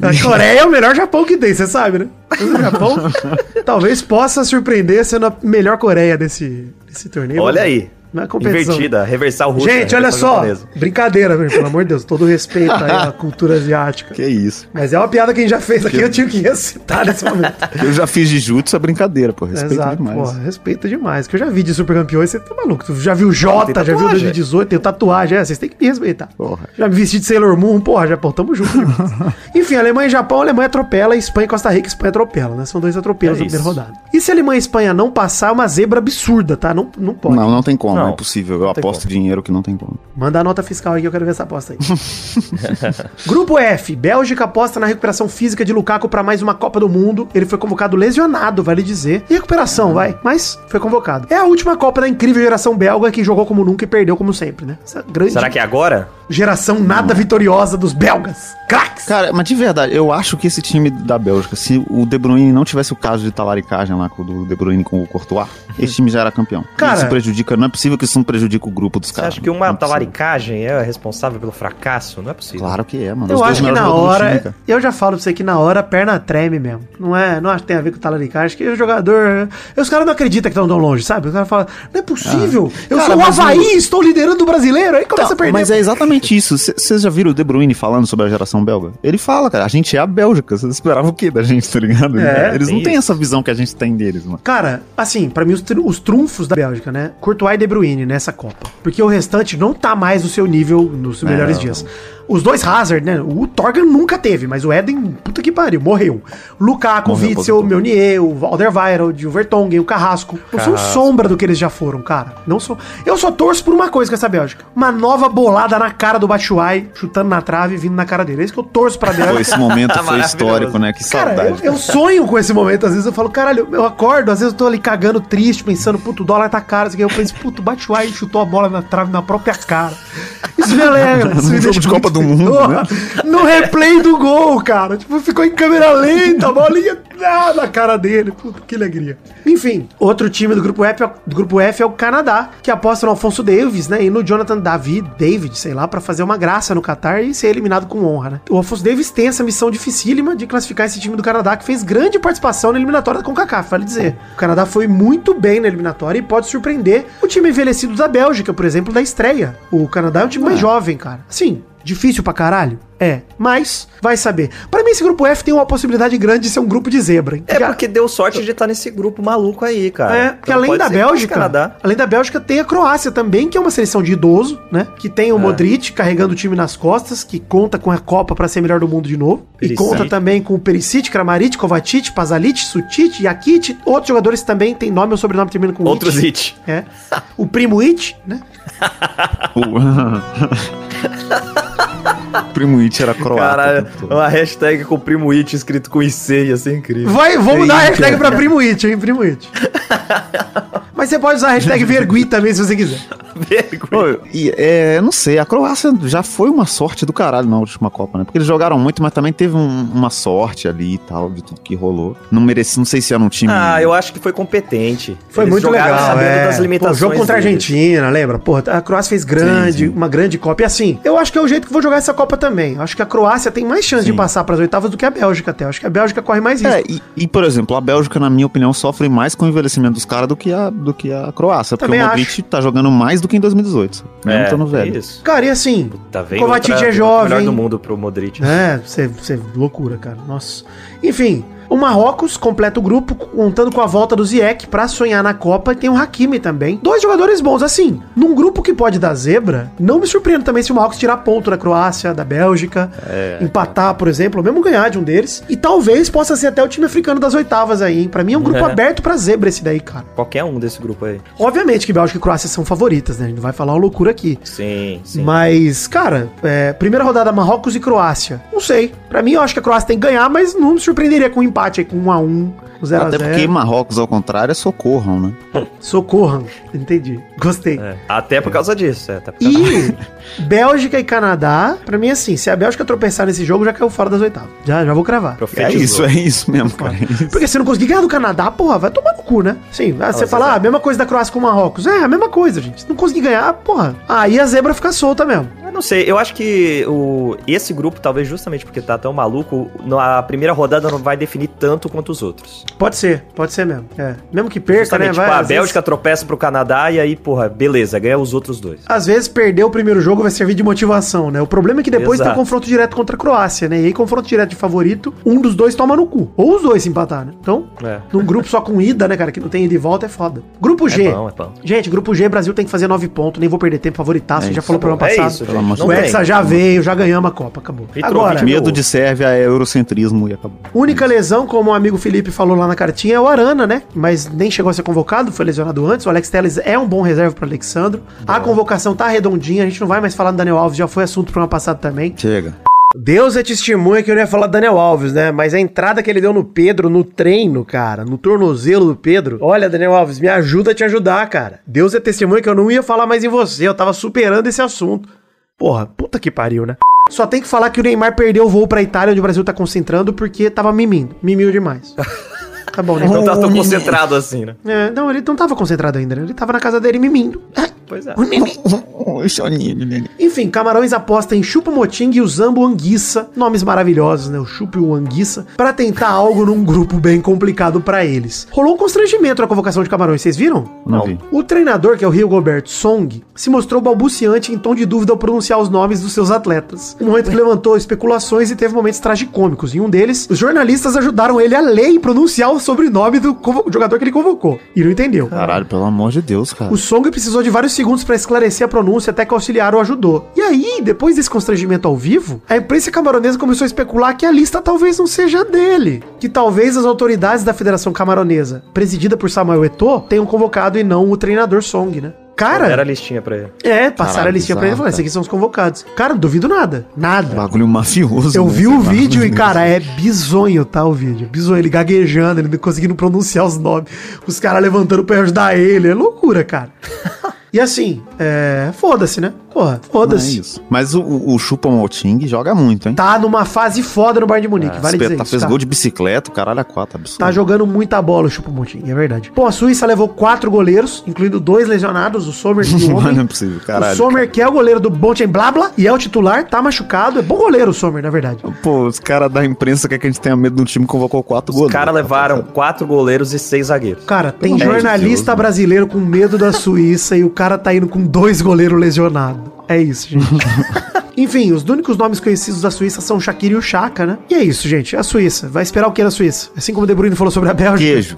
A Coreia é o melhor Japão que tem, você sabe, né? O Japão (laughs) talvez possa surpreender sendo a melhor Coreia desse, desse torneio. Olha aí. Na competição. Invertida, reversal russo. Gente, olha só. Brincadeira, velho, pelo amor de Deus. Todo respeito aí à (laughs) cultura asiática. Que isso. Mas é uma piada que a gente já fez aqui, eu tinha que recitar nesse momento. (laughs) Eu já fiz Jujutsu, é brincadeira, pô. Respeito Exato, demais. porra, respeita demais. Que eu já vi de super campeões, você tá maluco. Tu já viu Jota, já viu tatuagem. 2018, tem tatuagem, é, vocês têm que me respeitar. Porra. Já me vesti de Sailor Moon, porra, Japão, tamo junto. demais. (laughs) Enfim, Alemanha e Japão, Alemanha atropela, Espanha e Costa Rica, Espanha atropela, né? São dois atropelos É na primeira rodada. E se Alemanha e Espanha não passar, é uma zebra absurda, tá? Não, não pode. Não, não tem como, Não, é impossível. Eu aposto dinheiro que não tem como. Manda a nota fiscal aí que eu quero ver essa aposta aí. (laughs) Grupo F. Bélgica aposta na recuperação física de Lukaku pra mais uma Copa do Mundo. Ele foi convocado lesionado, vale dizer. E recuperação, vai. Mas foi convocado. É a última Copa da incrível geração belga que jogou como nunca e perdeu como sempre, né? Essa grande Será que é agora? Geração nada vitoriosa dos belgas. Craques! Cara, mas de verdade, eu acho que esse time da Bélgica, se o De Bruyne não tivesse o caso de talaricagem lá com o do De Bruyne com o Courtois, (laughs) esse time já era campeão. Cara- isso prejudica, não é possível que isso não prejudique o grupo dos Você caras. acha que uma é talaricagem é responsável pelo fracasso? Não é possível. Claro que é, mano. Eu Os acho que na do hora. time, eu já falo pra você que na hora a perna treme mesmo. Não é, não acho que tem a ver com o talaricagem. Acho que o jogador. Os caras não acreditam que estão tão longe, sabe? Os caras falam, não é possível. eu Cara, sou o Havaí, o- estou liderando o brasileiro. Aí começa Tá, a perder. mas é exatamente isso. Vocês já viram o De Bruyne falando sobre a geração belga? Ele fala, cara, a gente é a Bélgica. Vocês esperavam o quê da gente, tá ligado? É, Eles não têm isso. essa visão que a gente tem deles, mano. Cara, assim, pra mim os, tru- os trunfos da Bélgica, né? Courtois e De Bruyne nessa Copa. Porque o restante não tá mais no seu nível nos melhores não. dias. Os dois Hazard, né? O Torgan nunca teve, mas o Eden, puta que pariu, morreu. Lukaku, o Morreu, Witzel. Meunier, o Alderweireld, o Vertonghen, o Carrasco. Não são Carrasco. sombra do que eles já foram, cara. Não sou. Eu só torço por uma coisa com essa Bélgica. Uma nova bolada na cara do Batshuayi, chutando na trave e vindo na cara dele. É isso que eu torço pra Bélgica. esse momento (laughs) foi Maravilhoso. histórico, né? Que Cara, saudade. eu, eu sonho com esse momento. Às vezes eu falo, caralho, eu acordo, às vezes eu tô ali cagando triste, pensando, puto, o dólar tá caro. assim, Eu penso, puto, o e chutou a bola na trave na própria cara. Isso me (laughs) alegra. Isso me deixa de Copa Mundo, Porra, né? No replay do gol, cara. Tipo, ficou em câmera lenta, a bolinha ah, na cara dele. Puta, que alegria. Enfim, outro time do grupo F, é- do grupo F é o Canadá, que aposta no Alfonso Davis, né? E no Jonathan David, David, sei lá, pra fazer uma graça no Qatar e ser eliminado com honra, né? O Alfonso Davis tem essa missão dificílima de classificar esse time do Canadá, que fez grande participação na eliminatória da CONCACAF, vale dizer. O Canadá foi muito bem na eliminatória e pode surpreender o time envelhecido da Bélgica, por exemplo, da estreia. O Canadá é um time mais jovem, cara. Sim, difícil pra caralho? É, mas vai saber. Pra mim, esse grupo F tem uma possibilidade grande de ser um grupo de zebra. hein? É porque deu sorte de estar nesse grupo maluco aí, cara. É, porque Então além da Bélgica, além da Bélgica tem a Croácia também, que é uma seleção de idoso, né? Que tem o Modric carregando o time nas costas, que conta com a Copa pra ser melhor do mundo de novo. E Perisic. conta também com o Perisic, Kramaric, Kovacic, Pazalic, Sutic, Jakit, outros jogadores também tem nome ou sobrenome termina com Outros It. hit. É. O primo It, né? (laughs) (laughs) (laughs) Primo It era croata. Caralho, uma hashtag com o primo It escrito com IC ia ser incrível. Vai, vamos dar a hashtag é. pra primo It, hein? Primo It. (laughs) Mas você pode usar a hashtag (laughs) Vergui também se você quiser. Pô, e, é, não sei, a Croácia já foi uma sorte do caralho na última Copa, né? Porque eles jogaram muito, mas também teve um- uma sorte ali e tal, de tudo que rolou. Não mereci, não sei se era um time. Ah, eu acho que foi competente. Foi Eles muito legal. sabendo É. das Pô, limitações. jogo contra a. Argentina, lembra? Porra, a Croácia fez grande, Sim, sim. uma grande Copa. E assim, eu acho que é o jeito que vou jogar essa Copa também. Acho que a Croácia tem mais chance de Sim. passar para as oitavas do que a Bélgica até. Eu acho que a Bélgica corre mais risco. É, e, e, por exemplo, a Bélgica, na minha opinião, sofre mais com o envelhecimento dos caras do que a, do que a Croácia. Porque Também o Modric tá jogando mais do que em 2018. Mesmo É, estando velho. isso. Cara, e assim, Tá vendo? Kovacic Outra- é jovem. melhor do mundo pro Modric. É, você, você, loucura, cara. Nossa. Enfim, o Marrocos completa o grupo, contando com a volta do Ziyech pra sonhar na Copa. E tem o Hakimi também. Dois jogadores bons, assim. Num grupo que pode dar zebra, não me surpreendo também se o Marrocos tirar ponto da Croácia, da Bélgica, empatar, por exemplo, ou mesmo ganhar de um deles. E talvez possa ser até o time africano das oitavas aí, hein? Pra mim é um grupo É. aberto pra zebra esse daí, cara. Qualquer um desse grupo aí. Obviamente que Bélgica e Croácia são favoritas, né? A gente não vai falar uma loucura aqui. Sim, sim. Mas, cara, é, primeira rodada Marrocos e Croácia. Não sei. Pra mim, eu acho que a Croácia tem que ganhar, mas não me surpreenderia com um empate aí, com 1 a 1 um 0 a Até 0 porque Marrocos, ao contrário, é socorram, né? Socorram. Entendi. Gostei. É, Até por causa disso. É, até por causa E (laughs) Bélgica e Canadá, pra mim, assim, se a Bélgica tropeçar nesse jogo, já caiu fora das oitavas. Já, já vou cravar. É isso, é isso mesmo, cara. É isso. Porque se não conseguir ganhar do Canadá, porra, vai tomar no cu, né? Sim, ah, você mas fala, é- ah, a mesma coisa da Croácia com o Marrocos. É, a mesma coisa, gente. Se não conseguir ganhar, porra. Aí a zebra fica solta mesmo. Eu não sei, eu acho que o, esse grupo, talvez justamente porque tá tão maluco, na primeira rodada não vai definir tanto quanto os outros. Pode ser, pode ser mesmo. É. Mesmo que perca, Justamente, né? tipo, Vai, a às vezes- Bélgica tropeça pro Canadá e aí, porra, beleza, ganha os outros dois. Às vezes perder o primeiro jogo vai servir de motivação, né? O problema é que depois tem o Exato. confronto direto contra a Croácia, né? E aí, confronto direto de favorito, um dos dois toma no cu. Ou os dois se empatar, né? Então, É. num grupo só com ida, né, cara? Que não tem ida e volta, é foda. Grupo G. É bom, é bom. Gente, grupo G, Brasil tem que fazer nove pontos, nem vou perder tempo, favoritaço. É a gente já falou no programa É passado. isso, gente. o Hexa tem. já veio, já ganhamos a Copa, acabou. Agora. Medo de Sérvia é eurocentrismo e acabou. única lesão, como o amigo Felipe falou lá na cartinha, é o Arana, né? Mas nem chegou a ser convocado, foi lesionado antes. O Alex Telles é um bom reserva para Alexandro. A convocação tá redondinha, a gente não vai mais falar do Daniel Alves, já foi assunto pro ano passado também. Chega. Deus é testemunha que eu não ia falar do Daniel Alves, né? Mas a entrada que ele deu no Pedro, no treino, cara, no tornozelo do Pedro. Olha, Daniel Alves, me ajuda a te ajudar, cara. Deus é testemunha que eu não ia falar mais em você, eu tava superando esse assunto. Porra, puta que pariu, né? Só tem que falar que o Neymar perdeu o voo pra Itália, onde o Brasil tá concentrando, porque tava mimindo. Mimiu demais. (laughs) Tá bom, né? Não tá tão concentrado assim, né? É, não, ele não tava concentrado ainda, né? Ele tava na casa dele mimindo. Pois é. O soninho dele. Enfim, Camarões aposta em Chupa Moting e o Zambo Anguissa, nomes maravilhosos, né? O Chupa e o Anguissa, pra tentar algo num grupo bem complicado pra eles. Rolou um constrangimento na convocação de Camarões, vocês viram? Não, vi. O treinador, que é o Rio Gilbert Song, se mostrou balbuciante em tom de dúvida ao pronunciar os nomes dos seus atletas. Um momento que levantou especulações e teve momentos tragicômicos. Em um deles, os jornalistas ajudaram ele a ler e pronunciar o sobrenome do jogador que ele convocou. E não entendeu. Caralho, pelo amor de Deus, cara. O Song precisou de vários segundos pra esclarecer a pronúncia até que o auxiliar o ajudou. E aí, depois desse constrangimento ao vivo, a imprensa camaronesa começou a especular que a lista talvez não seja dele. Que talvez as autoridades da Federação Camaronesa, presidida por Samuel Eto'o, tenham convocado e não o treinador Song, né? Cara, Era a listinha pra ele. é, passaram Caralho, a listinha pra ele e bizarro, falaram, esses aqui são os convocados. Cara, não duvido nada. Nada. Bagulho mafioso. Eu né? vi o vídeo e, cara, é bizonho, tá? O vídeo. Bizonho, ele gaguejando, ele não conseguindo pronunciar os nomes. Os caras levantando pra ajudar ele. É loucura, cara. (laughs) E assim, é. Foda-se, né? Porra, Não é foda-se. isso. Mas o, o Chupa Moting joga muito, hein? tá numa fase foda no Bayern de Munique, vale dizer Espeta- isso. fez tá? gol de bicicleta, o caralho a quatro, absurdo. Tá jogando muita bola o Chupomoting, é verdade. Bom, a Suíça levou quatro goleiros, incluindo dois lesionados, o Sommer e o (laughs) Mano, não Homem. é possível, caralho. o Sommer, que é o goleiro do Blabla e é o titular, tá machucado. É bom goleiro o Sommer, na verdade. Pô, os caras da imprensa querem que a gente tenha medo um time que convocou quatro Os goleiros. caras levaram quatro goleiros e seis zagueiros. Cara, tem de jornalista Deus, brasileiro com medo da Suíça e o cara tá indo com dois goleiros lesionados. É isso, gente. (laughs) Enfim, os únicos nomes conhecidos da Suíça são o Shaqiri e o Chaka, né? E é isso, gente. A Suíça. Vai esperar o que na Suíça? Assim como o De Bruyne falou sobre a Bélgica. Queijo.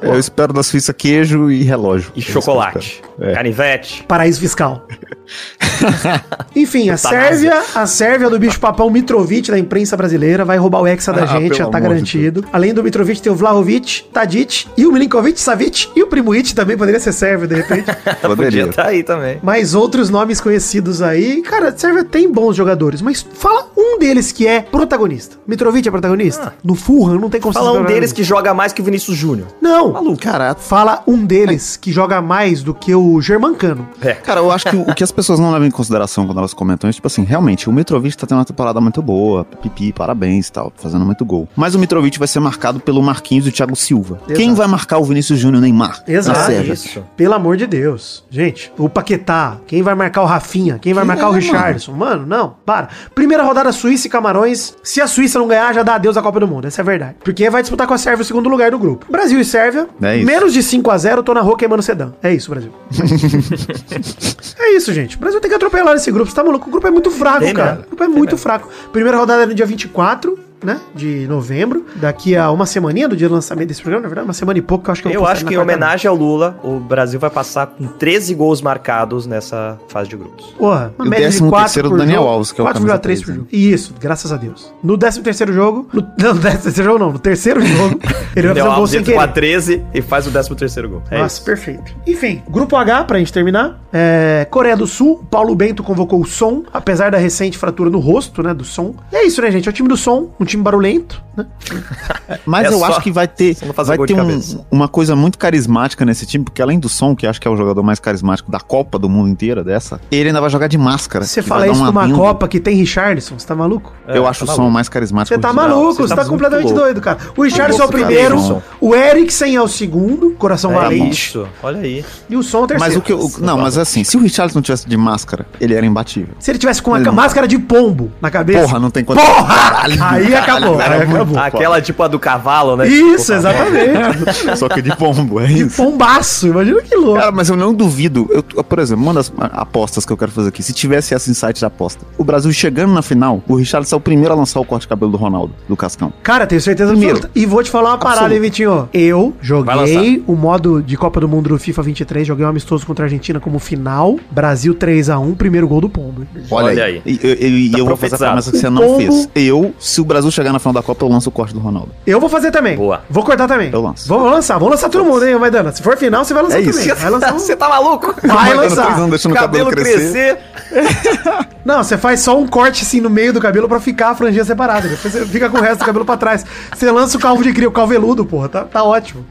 Eu espero da Suíça queijo e relógio. E É chocolate. É. Canivete. Paraíso fiscal. (laughs) (laughs) Enfim, a Sérvia, a Sérvia do bicho papão Mitrovic da imprensa brasileira vai roubar o hexa da Ah, gente, já tá amor de garantido. Além do Mitrovic tem o Vlahovic, Tadic e o Milinkovic, Savic e o Primuic também poderia ser sérvio de repente. (laughs) Poderia. tá aí também. mais outros nomes conhecidos aí. Cara, a Sérvia tem bons jogadores, mas fala um deles que é protagonista. Mitrovic é protagonista? No Fulham não tem como Fala um deles que joga mais que o Vinícius Júnior. Não, Maluco. Cara, fala um deles que joga mais do que o Germancano. É. Cara, eu acho que o, o que as pessoas não levam em consideração quando elas comentam é, tipo assim, realmente, o Mitrovic tá tendo uma temporada muito boa, pipi, parabéns e tal, fazendo muito gol. Mas o Mitrovic vai ser marcado pelo Marquinhos e o Thiago Silva. Quem vai marcar o Vinícius Júnior Neymar? Exato. Isso. Pelo amor de Deus. Gente, o Paquetá, quem vai marcar o Rafinha? Quem vai Quem marcar o é, Richardson? Mano? não, para. Primeira rodada Suíça e Camarões. Se a Suíça não ganhar, já dá adeus à Copa do Mundo. Essa é a verdade. Porque vai disputar com a Sérvia o segundo lugar do grupo. Brasil e Sérvia. É isso. menos de 5 a 0 tô na rua queimando sedã. É isso, Brasil. (laughs) é isso, gente. O Brasil tem que atropelar esse grupo. Você tá maluco? O grupo é muito fraco, Tem cara. O grupo é muito fraco. Primeira rodada é no dia 24. Né? De novembro. Daqui a uma semaninha do dia do lançamento desse programa, na verdade, uma semana e pouco, que eu acho que Eu vou acho que em homenagem ao Lula, o Brasil vai passar com 13 gols marcados nessa fase de grupos. Porra, uma E o média de décimo 4 terceiro por do Daniel jogo, Alves, que é o 4,3 camisa por 13, jogo. Isso, graças a Deus. No 13 terceiro jogo, no, (laughs) não, no 13 terceiro jogo não, no terceiro jogo, (laughs) ele vai fazer um gol sem querer. 13 e faz o 13 terceiro gol. É Nossa, isso. perfeito. Enfim, grupo H, pra gente terminar. É, Coreia do Sul, Paulo Bento convocou o Som, apesar da recente fratura no rosto, né, do Som. E é isso, né, gente? É o time do Som, um time barulhento, né? (laughs) Mas É eu só- acho que vai ter, vai ter um- uma coisa muito carismática nesse time, porque além do som, que acho que é o jogador mais carismático da Copa do mundo inteira dessa, ele ainda vai jogar de máscara. Você fala isso um numa. Copa que tem Richardson, você tá maluco? Eu É, acho tá o som maluco. mais carismático. Você tá maluco, você tá muito completamente louco. doido, cara. O Richardson é o primeiro, Richardson. o Eriksen é o segundo, coração É valente, isso, olha aí. e o Som é o terceiro. Mas o que eu, não, mas assim, se o Richardson tivesse de máscara, ele era imbatível. Se ele tivesse com uma máscara de pombo na cabeça. Porra, não tem quanto. Porra! aí acabou, aí muito acabou. Aquela tipo a do cavalo, né? Isso, Tipo, exatamente. Só que de pombo, é de isso. pombaço, imagina que louco. Cara, mas eu não duvido. Eu, por exemplo, uma das apostas que eu quero fazer aqui, se tivesse esse insight de aposta, o Brasil chegando na final, o Richardson é o primeiro a lançar o corte de cabelo do Ronaldo, do Cascão. Cara, tenho certeza Primeiro. absoluta. E vou te falar uma parada, Absoluto. hein, Vitinho. Eu joguei o modo de Copa do Mundo do FIFA 23, joguei um amistoso contra a Argentina como final. Brasil 3x1, primeiro gol do Pombo. Olha, Olha aí. aí. E eu, eu- e Tá eu vou fazer a promessa que você O não pombo- fez. Eu, se o Brasil chegar na final da Copa, eu lanço o corte do Ronaldo. Eu vou fazer também. Boa. Vou cortar também. Eu lanço. Vamos lançar, vamos lançar todo mundo, hein, Maidana. Se for final, você vai lançar É isso. também. Vai lançar (laughs) um... Você tá maluco? Vai lançar. três anos deixando o cabelo crescer. (laughs) Não, você faz só um corte assim no meio do cabelo pra ficar a franjinha separada. Depois você fica com o resto do cabelo pra trás. Você lança o calvo de cria, o calveludo, porra. Tá, tá ótimo.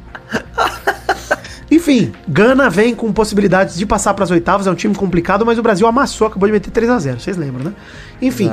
Enfim, Gana vem com possibilidades de passar pras oitavas. É um time complicado, mas o Brasil amassou, acabou de meter 3 a 0 Vocês lembram, né? Enfim,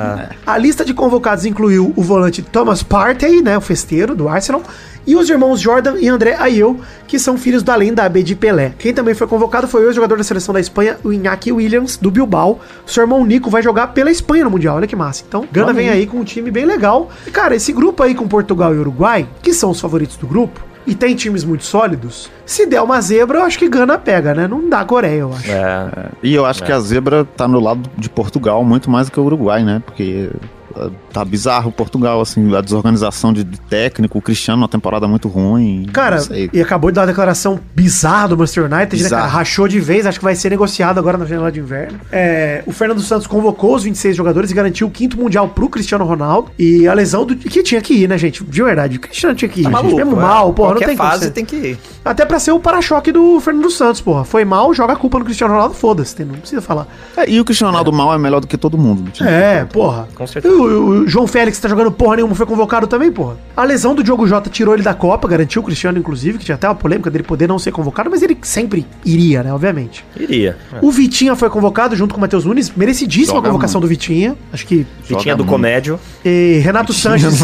a lista de convocados incluiu o volante Thomas Partey, né? O festeiro do Arsenal. E os irmãos Jordan e André Ayew, que são filhos da lenda AB de Pelé. Quem também foi convocado foi o jogador da seleção da Espanha, o Iñaki Williams, do Bilbao. Seu irmão Nico vai jogar pela Espanha no Mundial, olha que massa. Então, Gana vem aí com um time bem legal. E, cara, esse grupo aí com Portugal e Uruguai, que são os favoritos do grupo, e tem times muito sólidos, se der uma zebra, eu acho que Gana pega, né? Não dá Coreia, eu acho. É. E eu acho que a zebra tá no lado de Portugal muito mais do que o Uruguai, né? Porque tá bizarro Portugal, assim, a desorganização de, de técnico, o Cristiano uma temporada muito ruim. Cara, não e acabou de dar uma declaração bizarra do Manchester United, né, cara? Rachou de vez, acho que vai ser negociado agora na janela de inverno. É, o Fernando Santos convocou os 26 jogadores e garantiu o quinto mundial pro Cristiano Ronaldo. E a lesão do que tinha que ir, né, gente? De verdade, o Cristiano tinha que ir. Tá gente. maluco, Mesmo é. mal, porra, não Qualquer tem como fase tem que ir. Até pra ser o para-choque do Fernando Santos, porra. Foi mal, joga a culpa no Cristiano Ronaldo, foda-se, tem- não precisa falar. É, e o Cristiano Ronaldo mal é melhor do que todo mundo. É, porra. Com certeza. E o, João Félix tá jogando porra nenhuma, foi convocado também, porra. A lesão do Diogo Jota tirou ele da Copa, garantiu o Cristiano, inclusive, que tinha até uma polêmica dele poder não ser convocado, mas ele sempre iria, né, obviamente. Iria. O Vitinha foi convocado junto com o Matheus Nunes, merecidíssima Joga a convocação do Vitinha. Acho que Vitinha do muito. comédio. e Renato Sanches.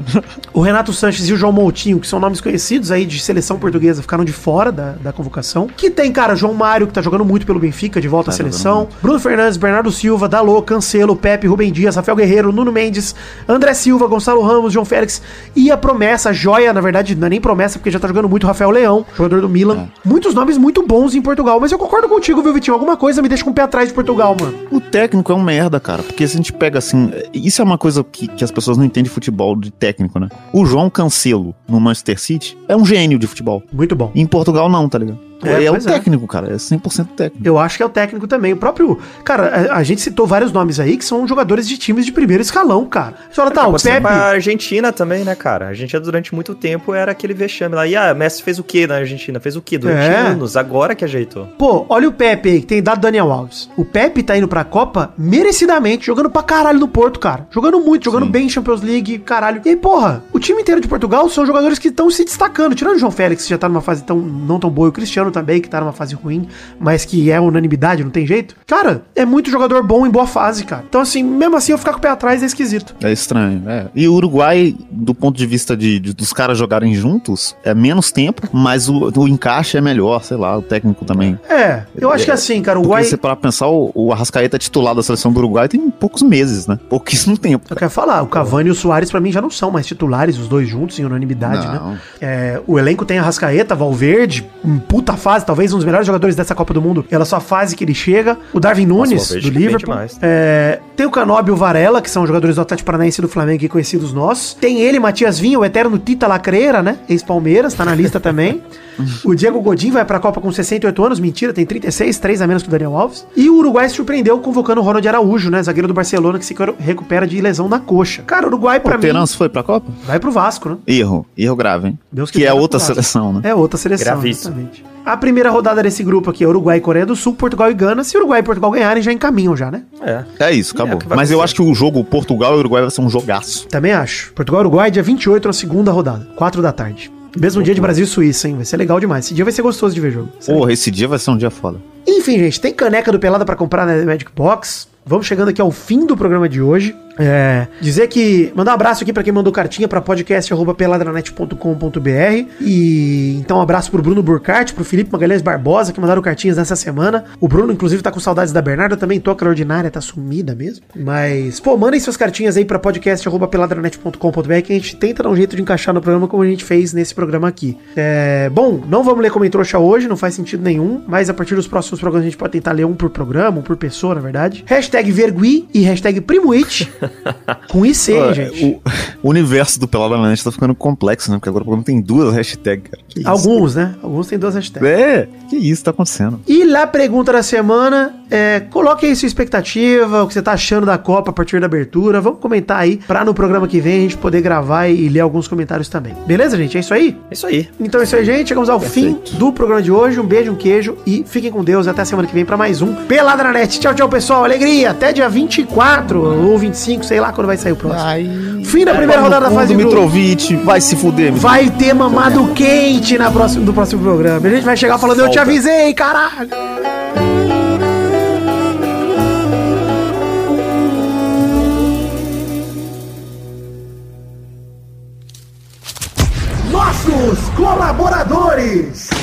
(laughs) o Renato Sanches e o João Moutinho, que são nomes conhecidos aí de seleção portuguesa, ficaram de fora da, da convocação. Que tem, cara, João Mário, que tá jogando muito pelo Benfica, de volta à Tá jogando seleção. Bruno Fernandes, Bernardo Silva, Dalô, Cancelo, Pepe, Rubem Dias, Rafael Guerreiro, Nuno Mendes, André Silva, Gonçalo Ramos, João Félix e a promessa, a joia, na verdade, não é nem promessa, porque já tá jogando muito Rafael Leão, jogador do Milan. Muitos nomes muito bons em Portugal, mas eu concordo contigo, viu, Vitinho? Alguma coisa me deixa com o pé atrás de Portugal, mano. O técnico é um merda, cara. Porque se a gente pega assim. Isso é uma coisa que, que as pessoas não entendem de futebol de técnico, né? O João Cancelo no Manchester City é um gênio de futebol. Muito bom. Em Portugal não, tá ligado? É, É, o pois é. técnico, cara. É 100% técnico. Eu acho que é o técnico também. O próprio. Cara, a, a gente citou vários nomes aí que são jogadores de times de primeiro escalão, cara. Você fala, tá, o Pepe. pra Argentina também, né, cara? A Argentina durante muito tempo era aquele vexame lá. E ah, Messi fez o quê na Argentina? Fez o quê durante É. anos? Agora que ajeitou. Pô, olha o Pepe aí, que tem dado Daniel Alves. O Pepe tá indo pra Copa merecidamente, jogando pra caralho no Porto, cara. Jogando muito, jogando bem em Champions League, caralho. E aí, porra, o time inteiro de Portugal são jogadores que estão se destacando. Tirando o João Félix, que já tá numa fase tão, não tão boa, e o Cristiano também, que tá numa fase ruim, mas que é unanimidade, não tem jeito. Cara, é muito jogador bom em boa fase, cara. Então, assim, mesmo assim, eu ficar com o pé atrás é esquisito. É estranho, é. E o Uruguai, do ponto de vista de, de- dos caras jogarem juntos, é menos tempo, mas o, o encaixe é melhor, sei lá, o técnico também. É, eu acho que assim, cara, o Uruguai. você para pensar, o, o Arrascaeta é titular da seleção do Uruguai tem poucos meses, né? Pouquíssimo tempo. Eu quero falar, o Cavani e o Soares pra mim já não são mais titulares, os dois juntos em unanimidade, Não. né? É, o elenco tem a Rascaeta, Valverde, um puta fase, talvez um dos melhores jogadores dessa Copa do Mundo, pela sua fase que ele chega. O Darwin Nunes, Valverde do Liverpool. É, tem o Canobi e o Varela, que são jogadores do Atlético Paranaense e do Flamengo conhecidos nossos. Tem ele, Matias Vinha, o eterno Tita Lacreira, né? Ex-Palmeiras, tá na lista também. (laughs) O Diego Godin vai pra Copa com 68 anos, mentira, tem 36, 3 a menos que o Daniel Alves. E o Uruguai se surpreendeu convocando o Ronald Araújo, né? Zagueiro do Barcelona, que se recupera de lesão na coxa. Cara, o Uruguai, pra o mim, Terence foi pra Copa? vai pro Vasco, né? Erro, erro grave, hein? Deus que quiser, é outra seleção, né? É outra seleção, Gravíssimo. exatamente. A primeira rodada desse grupo aqui é Uruguai e Coreia do Sul, Portugal e Gana. Se Uruguai e Portugal ganharem, já encaminham já, né? É. É isso, acabou. É o que Mas eu acho que o jogo Portugal e Uruguai vai ser um jogaço. Também acho. Portugal e Uruguai, dia 28, na segunda rodada. 4 da tarde. Mesmo dia de Brasil e Suíça, hein? Vai ser legal demais. Esse dia vai ser gostoso de ver jogo. Porra, esse dia vai ser um dia foda. Enfim, gente, tem caneca do Pelada pra comprar na Magic Box. Vamos chegando aqui ao fim do programa de hoje. É, dizer que. Mandar um abraço aqui pra quem mandou cartinha pra podcast.peladranet.com.br. E então, um abraço pro Bruno Burkhardt, pro Felipe Magalhães Barbosa, que mandaram cartinhas nessa semana. O Bruno, inclusive, tá com saudades da Bernarda também. Toca ordinária, tá sumida mesmo. Mas, pô, mandem suas cartinhas aí pra podcast.peladranet.com.br que a gente tenta dar um jeito de encaixar no programa como a gente fez nesse programa aqui. É, bom, não vamos ler como entrou hoje, não faz sentido nenhum. Mas a partir dos próximos programas a gente pode tentar ler um por programa, um por pessoa, na verdade. Hashtag Vergui e hashtag PrimoIt. (laughs) com IC, Ó, gente. O, o universo do Pelada na Net tá ficando complexo, né? Porque agora o programa tem duas hashtags, cara. Que isso? Alguns, né? Alguns tem duas hashtags. É, que isso tá acontecendo? E lá, pergunta da semana, é, coloque aí sua expectativa, o que você tá achando da Copa a partir da abertura. Vamos comentar aí pra no programa que vem a gente poder gravar e ler alguns comentários também. Beleza, gente? É isso aí? É isso aí. Então é isso aí, gente. Chegamos ao fim do programa de hoje. Um beijo, um queijo e fiquem com Deus. Até semana que vem pra mais um Pelada na Net. Tchau, tchau, pessoal. Alegria. Até dia 24 ou 25, sei lá quando vai sair o próximo. Fim da primeira rodada da fase do. Mitrovic, vai se fuder, Vai ter mamado quente na próxima, do próximo programa. A gente vai chegar falando, eu te avisei, caralho. Nossos colaboradores.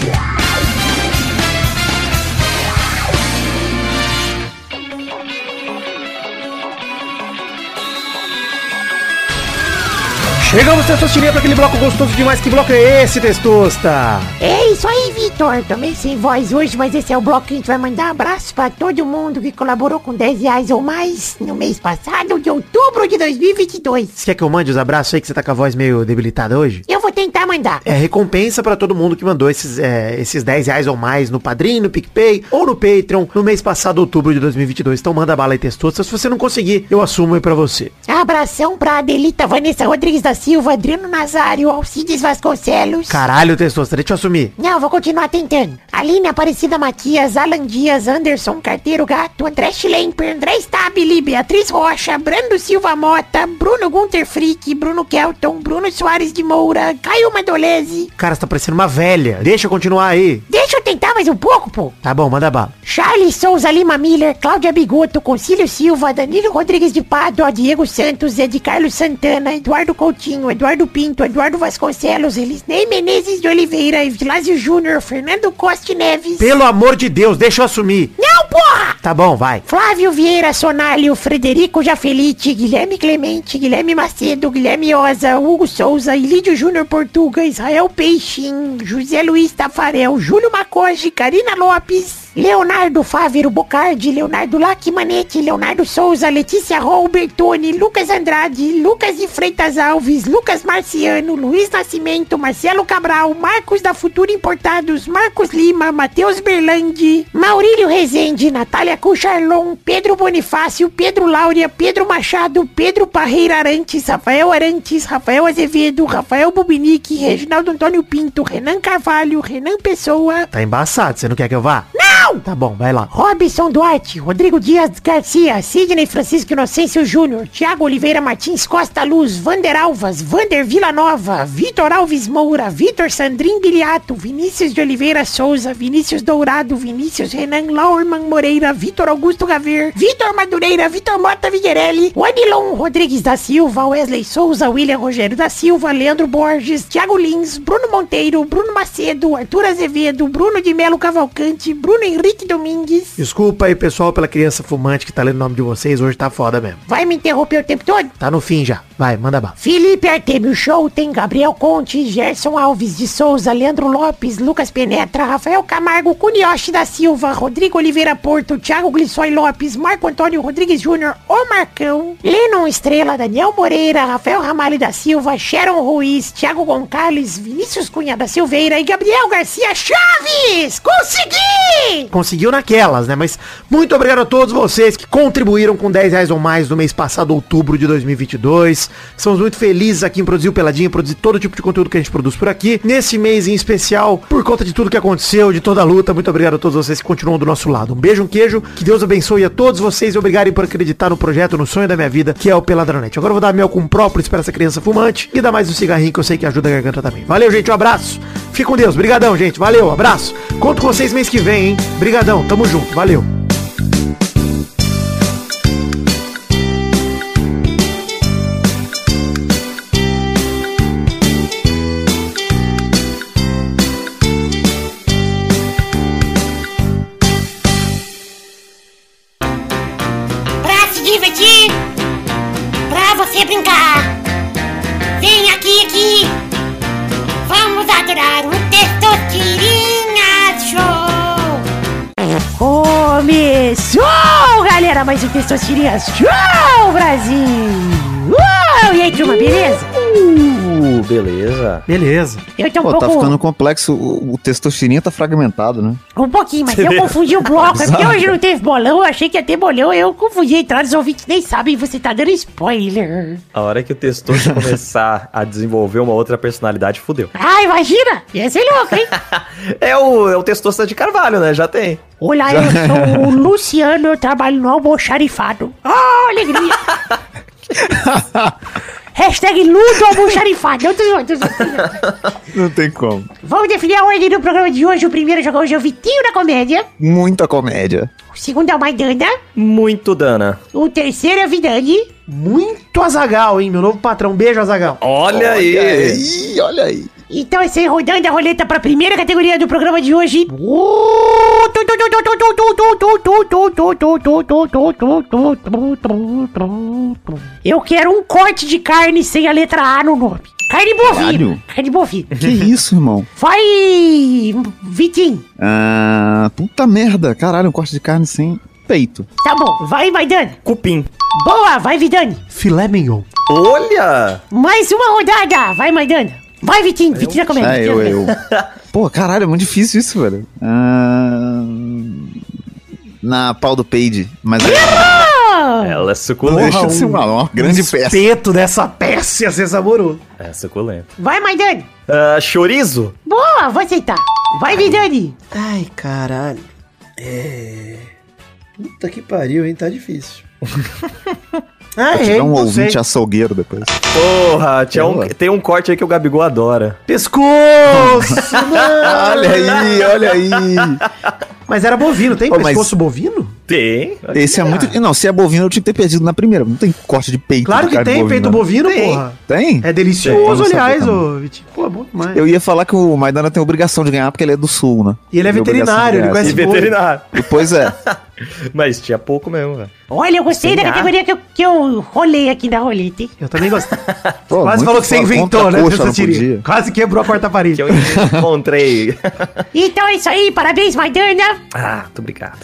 Chegamos, Testosterinha, para aquele bloco gostoso demais. Que bloco é esse, Testosta? É isso aí, Vitor. Também sem voz hoje, mas esse é o bloco que a gente vai mandar abraço pra todo mundo que colaborou com 10 reais ou mais no mês passado, de outubro de 2022. Você quer que eu mande os abraços aí, que você tá com a voz meio debilitada hoje? Eu vou tentar mandar. É recompensa pra todo mundo que mandou esses, é, esses 10 reais ou mais no Padrim, no PicPay ou no Patreon no mês passado, outubro de 2022. Então manda bala aí, Testosta. Se você não conseguir, eu assumo aí pra você. Abração pra Adelita Vanessa Rodrigues da Silva, Adriano Nazário, Alcides Vasconcelos. Caralho, Testosta, deixa eu assumir. Não, vou continuar tentando. Aline Aparecida Matias, Alan Dias, Anderson Carteiro Gato, André Schlemper, André Stabile, Beatriz Rocha, Brando Silva Mota, Bruno Gunter Frick, Bruno Kelton, Bruno Soares de Moura, Caio Madolese. Cara, você tá parecendo uma velha. Deixa eu continuar aí. Deixa eu tentar mais um pouco, pô. Tá bom, manda bala. Charles Souza Lima Miller, Cláudia Bigoto, Concílio Silva, Danilo Rodrigues de Pádua, Diego Santos, Ed Carlos Santana, Eduardo Coutinho, Eduardo Pinto, Eduardo Vasconcelos, Elisnei Menezes de Oliveira, Evilásio Júnior, Fernando Costa Neves. Pelo amor de Deus, deixa eu assumir. Não, porra! Tá bom, vai. Flávio Vieira Sonalho, Frederico Jafelite, Guilherme Clemente, Guilherme Macedo, Guilherme Oza, Hugo Souza, Ilídio Júnior Portuga, Israel Peixin, José Luiz Tafarel, Júlio Macoge, Karina Lopes. Leonardo Fávero Bocardi, Leonardo Lacmanete, Leonardo Souza, Letícia Robertoni, Lucas Andrade, Lucas de Freitas Alves, Lucas Marciano, Luiz Nascimento, Marcelo Cabral, Marcos da Futura Importados, Marcos Lima, Matheus Berlandi, Maurílio Rezende, Natália Cucharlon, Pedro Bonifácio, Pedro Láurea, Pedro Machado, Pedro Parreira Arantes, Rafael Arantes, Rafael Azevedo, Rafael Bubinique, Reginaldo Antônio Pinto, Renan Carvalho, Renan Pessoa, Tá embaçado, você não quer que eu vá? não! Tá bom, vai lá. Robson Duarte, Rodrigo Dias Garcia, Sidney Francisco Inocêncio Júnior, Thiago Oliveira Martins Costa Luz, Vander Alvas, Vander Villanova, Vitor Alves Moura, Vitor Sandrin Biliato, Vinícius de Oliveira Souza, Vinícius Dourado, Vinícius Renan Laurman Moreira, Vitor Augusto Gaver, Vitor Madureira, Vitor Mota Vigarelli, Wanilon Rodrigues da Silva, Wesley Souza, William Rogério da Silva, Leandro Borges, Thiago Lins, Bruno Monteiro, Bruno Macedo, Arthur Azevedo, Bruno de Melo Cavalcante, Bruno Henrique Domingues. Desculpa aí, pessoal, pela criança fumante que tá lendo o nome de vocês. Hoje tá foda mesmo. Vai me interromper o tempo todo? Tá no fim já. Vai, manda bala. Felipe Artemio Show tem Gabriel Conte, Gerson Alves de Souza, Leandro Lopes, Lucas Penetra, Rafael Camargo, Cunioche da Silva, Rodrigo Oliveira Porto, Thiago Glissói Lopes, Marco Antônio Rodrigues Júnior, O Marcão, Lennon Estrela, Daniel Moreira, Rafael Ramalho da Silva, Sharon Ruiz, Thiago Gonçalves, Vinícius Cunha da Silveira e Gabriel Garcia Chaves! Consegui! Conseguiu naquelas, né? Mas muito obrigado a todos vocês que contribuíram com 10 reais ou mais no mês passado, outubro de 2022. Estamos muito felizes aqui em produzir o Peladinha, produzir todo tipo de conteúdo que a gente produz por aqui. Nesse mês em especial, por conta de tudo que aconteceu, de toda a luta, muito obrigado a todos vocês que continuam do nosso lado. Um beijo, um queijo, que Deus abençoe a todos vocês e obrigado por acreditar no projeto, no sonho da minha vida, que é o Peladronete. Agora eu vou dar mel com própolis para essa criança fumante e dar mais um cigarrinho que eu sei que ajuda a garganta também. Valeu, gente, um abraço. Fique com Deus. Brigadão, gente. Valeu, abraço. Conto com vocês mês que vem, hein? Brigadão, tamo junto. Valeu. Pra se divertir, pra você brincar. Vem aqui. Vamos adorar o Testosterinha Show. Começou, galera, mais um Testosterinha Show, Brasil. Uou, e aí, turma, beleza? Uh, beleza. Beleza. Eu tô um Pô, pouco... tá ficando complexo. O, o testosterinha tá fragmentado, né? Um pouquinho, mas eu confundi o bloco. É porque hoje não teve bolão, eu achei que ia ter bolão, eu confundi a entrada, os ouvintes nem sabem, você tá dando spoiler. A hora que o Testoso começar a desenvolver uma outra personalidade, fudeu. (laughs) Ah, imagina! Ia ser louco, hein? (laughs) É o, é o Testosta de Carvalho, né? Já tem. Olá, eu sou o (laughs) Luciano, eu trabalho no almoxarifado. Oh, alegria! Hashtag Ludo almoxarifado. Não, tô zoando, tô zoando. Não tem como. Vamos definir a ordem do programa de hoje. O primeiro jogo hoje é o Vitinho da Comédia. Muita comédia. O segundo é o Maidana. Muito dana. O terceiro é o Vidani. Muito Azagal, hein? Meu novo patrão. Beijo, Azagal. Olha, aí. aí, olha aí. Então, esse aí rodando a roleta para a primeira categoria do programa de hoje. Eu quero um corte de carne sem a letra A no nome. Carne bovina. Caralho. Carne bovina. Que isso, irmão? Vai, Vitinho. Ah, puta merda. Caralho, um corte de carne sem peito. Tá bom. Vai, Maidana. Cupim. Boa, vai, Vidani. Filé mignon. Olha! Mais uma rodada. Vai, Maidana. Vai, Vitinho. Vitinho da comédia. Ah, eu, eu. Pô, caralho, é muito difícil isso, velho. Ah, na pau do Page, mas Ela é suculenta. deixa de ser uma, uma grande o peça. espeto dessa peça ia ser saboroso. É suculenta. Vai, Maidana. Ah, chorizo? Boa, vou aceitar. Vai, Vidani. Ai, caralho. É... Puta que pariu, hein? Tá difícil. (laughs) ah, Vou te dar um ouvinte sei. açougueiro depois. Porra, tinha um- tem um corte aí que o Gabigol adora. Pescoço! (laughs) Olha aí, olha aí. Mas era bovino, tem Ô, mas- pescoço bovino? Tem. Esse é muito. Não, se é bovino, eu tinha que ter perdido na primeira. Não tem corte de peito. Claro de que carne tem bovina. peito bovino, Tem. porra. Tem? É delicioso, Tem, aliás, ô Vitinho. Pô, é bom demais. Eu ia falar que o Maidana tem obrigação de ganhar porque ele é do sul, né? E ele é obrigação veterinário, ele conhece E veterinário. Pois é. (laughs) Mas tinha pouco mesmo, velho. Olha, eu gostei da categoria que eu, que eu rolei aqui na roleta, hein? Eu também gostei. (laughs) Pô, Quase falou que você inventou, né? podia. Quase quebrou a quarta parede. Que eu encontrei. (laughs) Então é isso aí, parabéns, Maidana. ah, muito obrigado.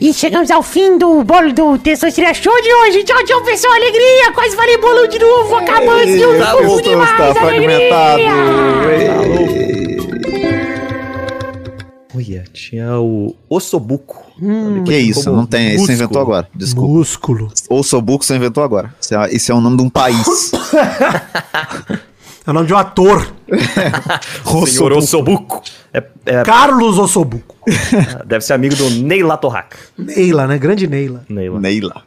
E chegamos ao fim do bolo do Testosterona Show de hoje. Tchau, tchau, pessoal. Alegria. Quase falei bolo de novo. Acabou esse jogo. tá bom, demais. tá fragmentado. Alegria. Olha, tinha o ossobuco. Hum. Que isso, não tem. Isso você inventou agora. Desculpa. Músculo. Ossobuco você inventou agora. Isso é, isso é o nome de um país. (laughs) É o nome de um ator. (laughs) Senhor ossobuco. É, é- Carlos Ossobuco. (laughs) deve ser amigo do Neila Torraca. Neila, né? Grande Neila. Neila. Neila.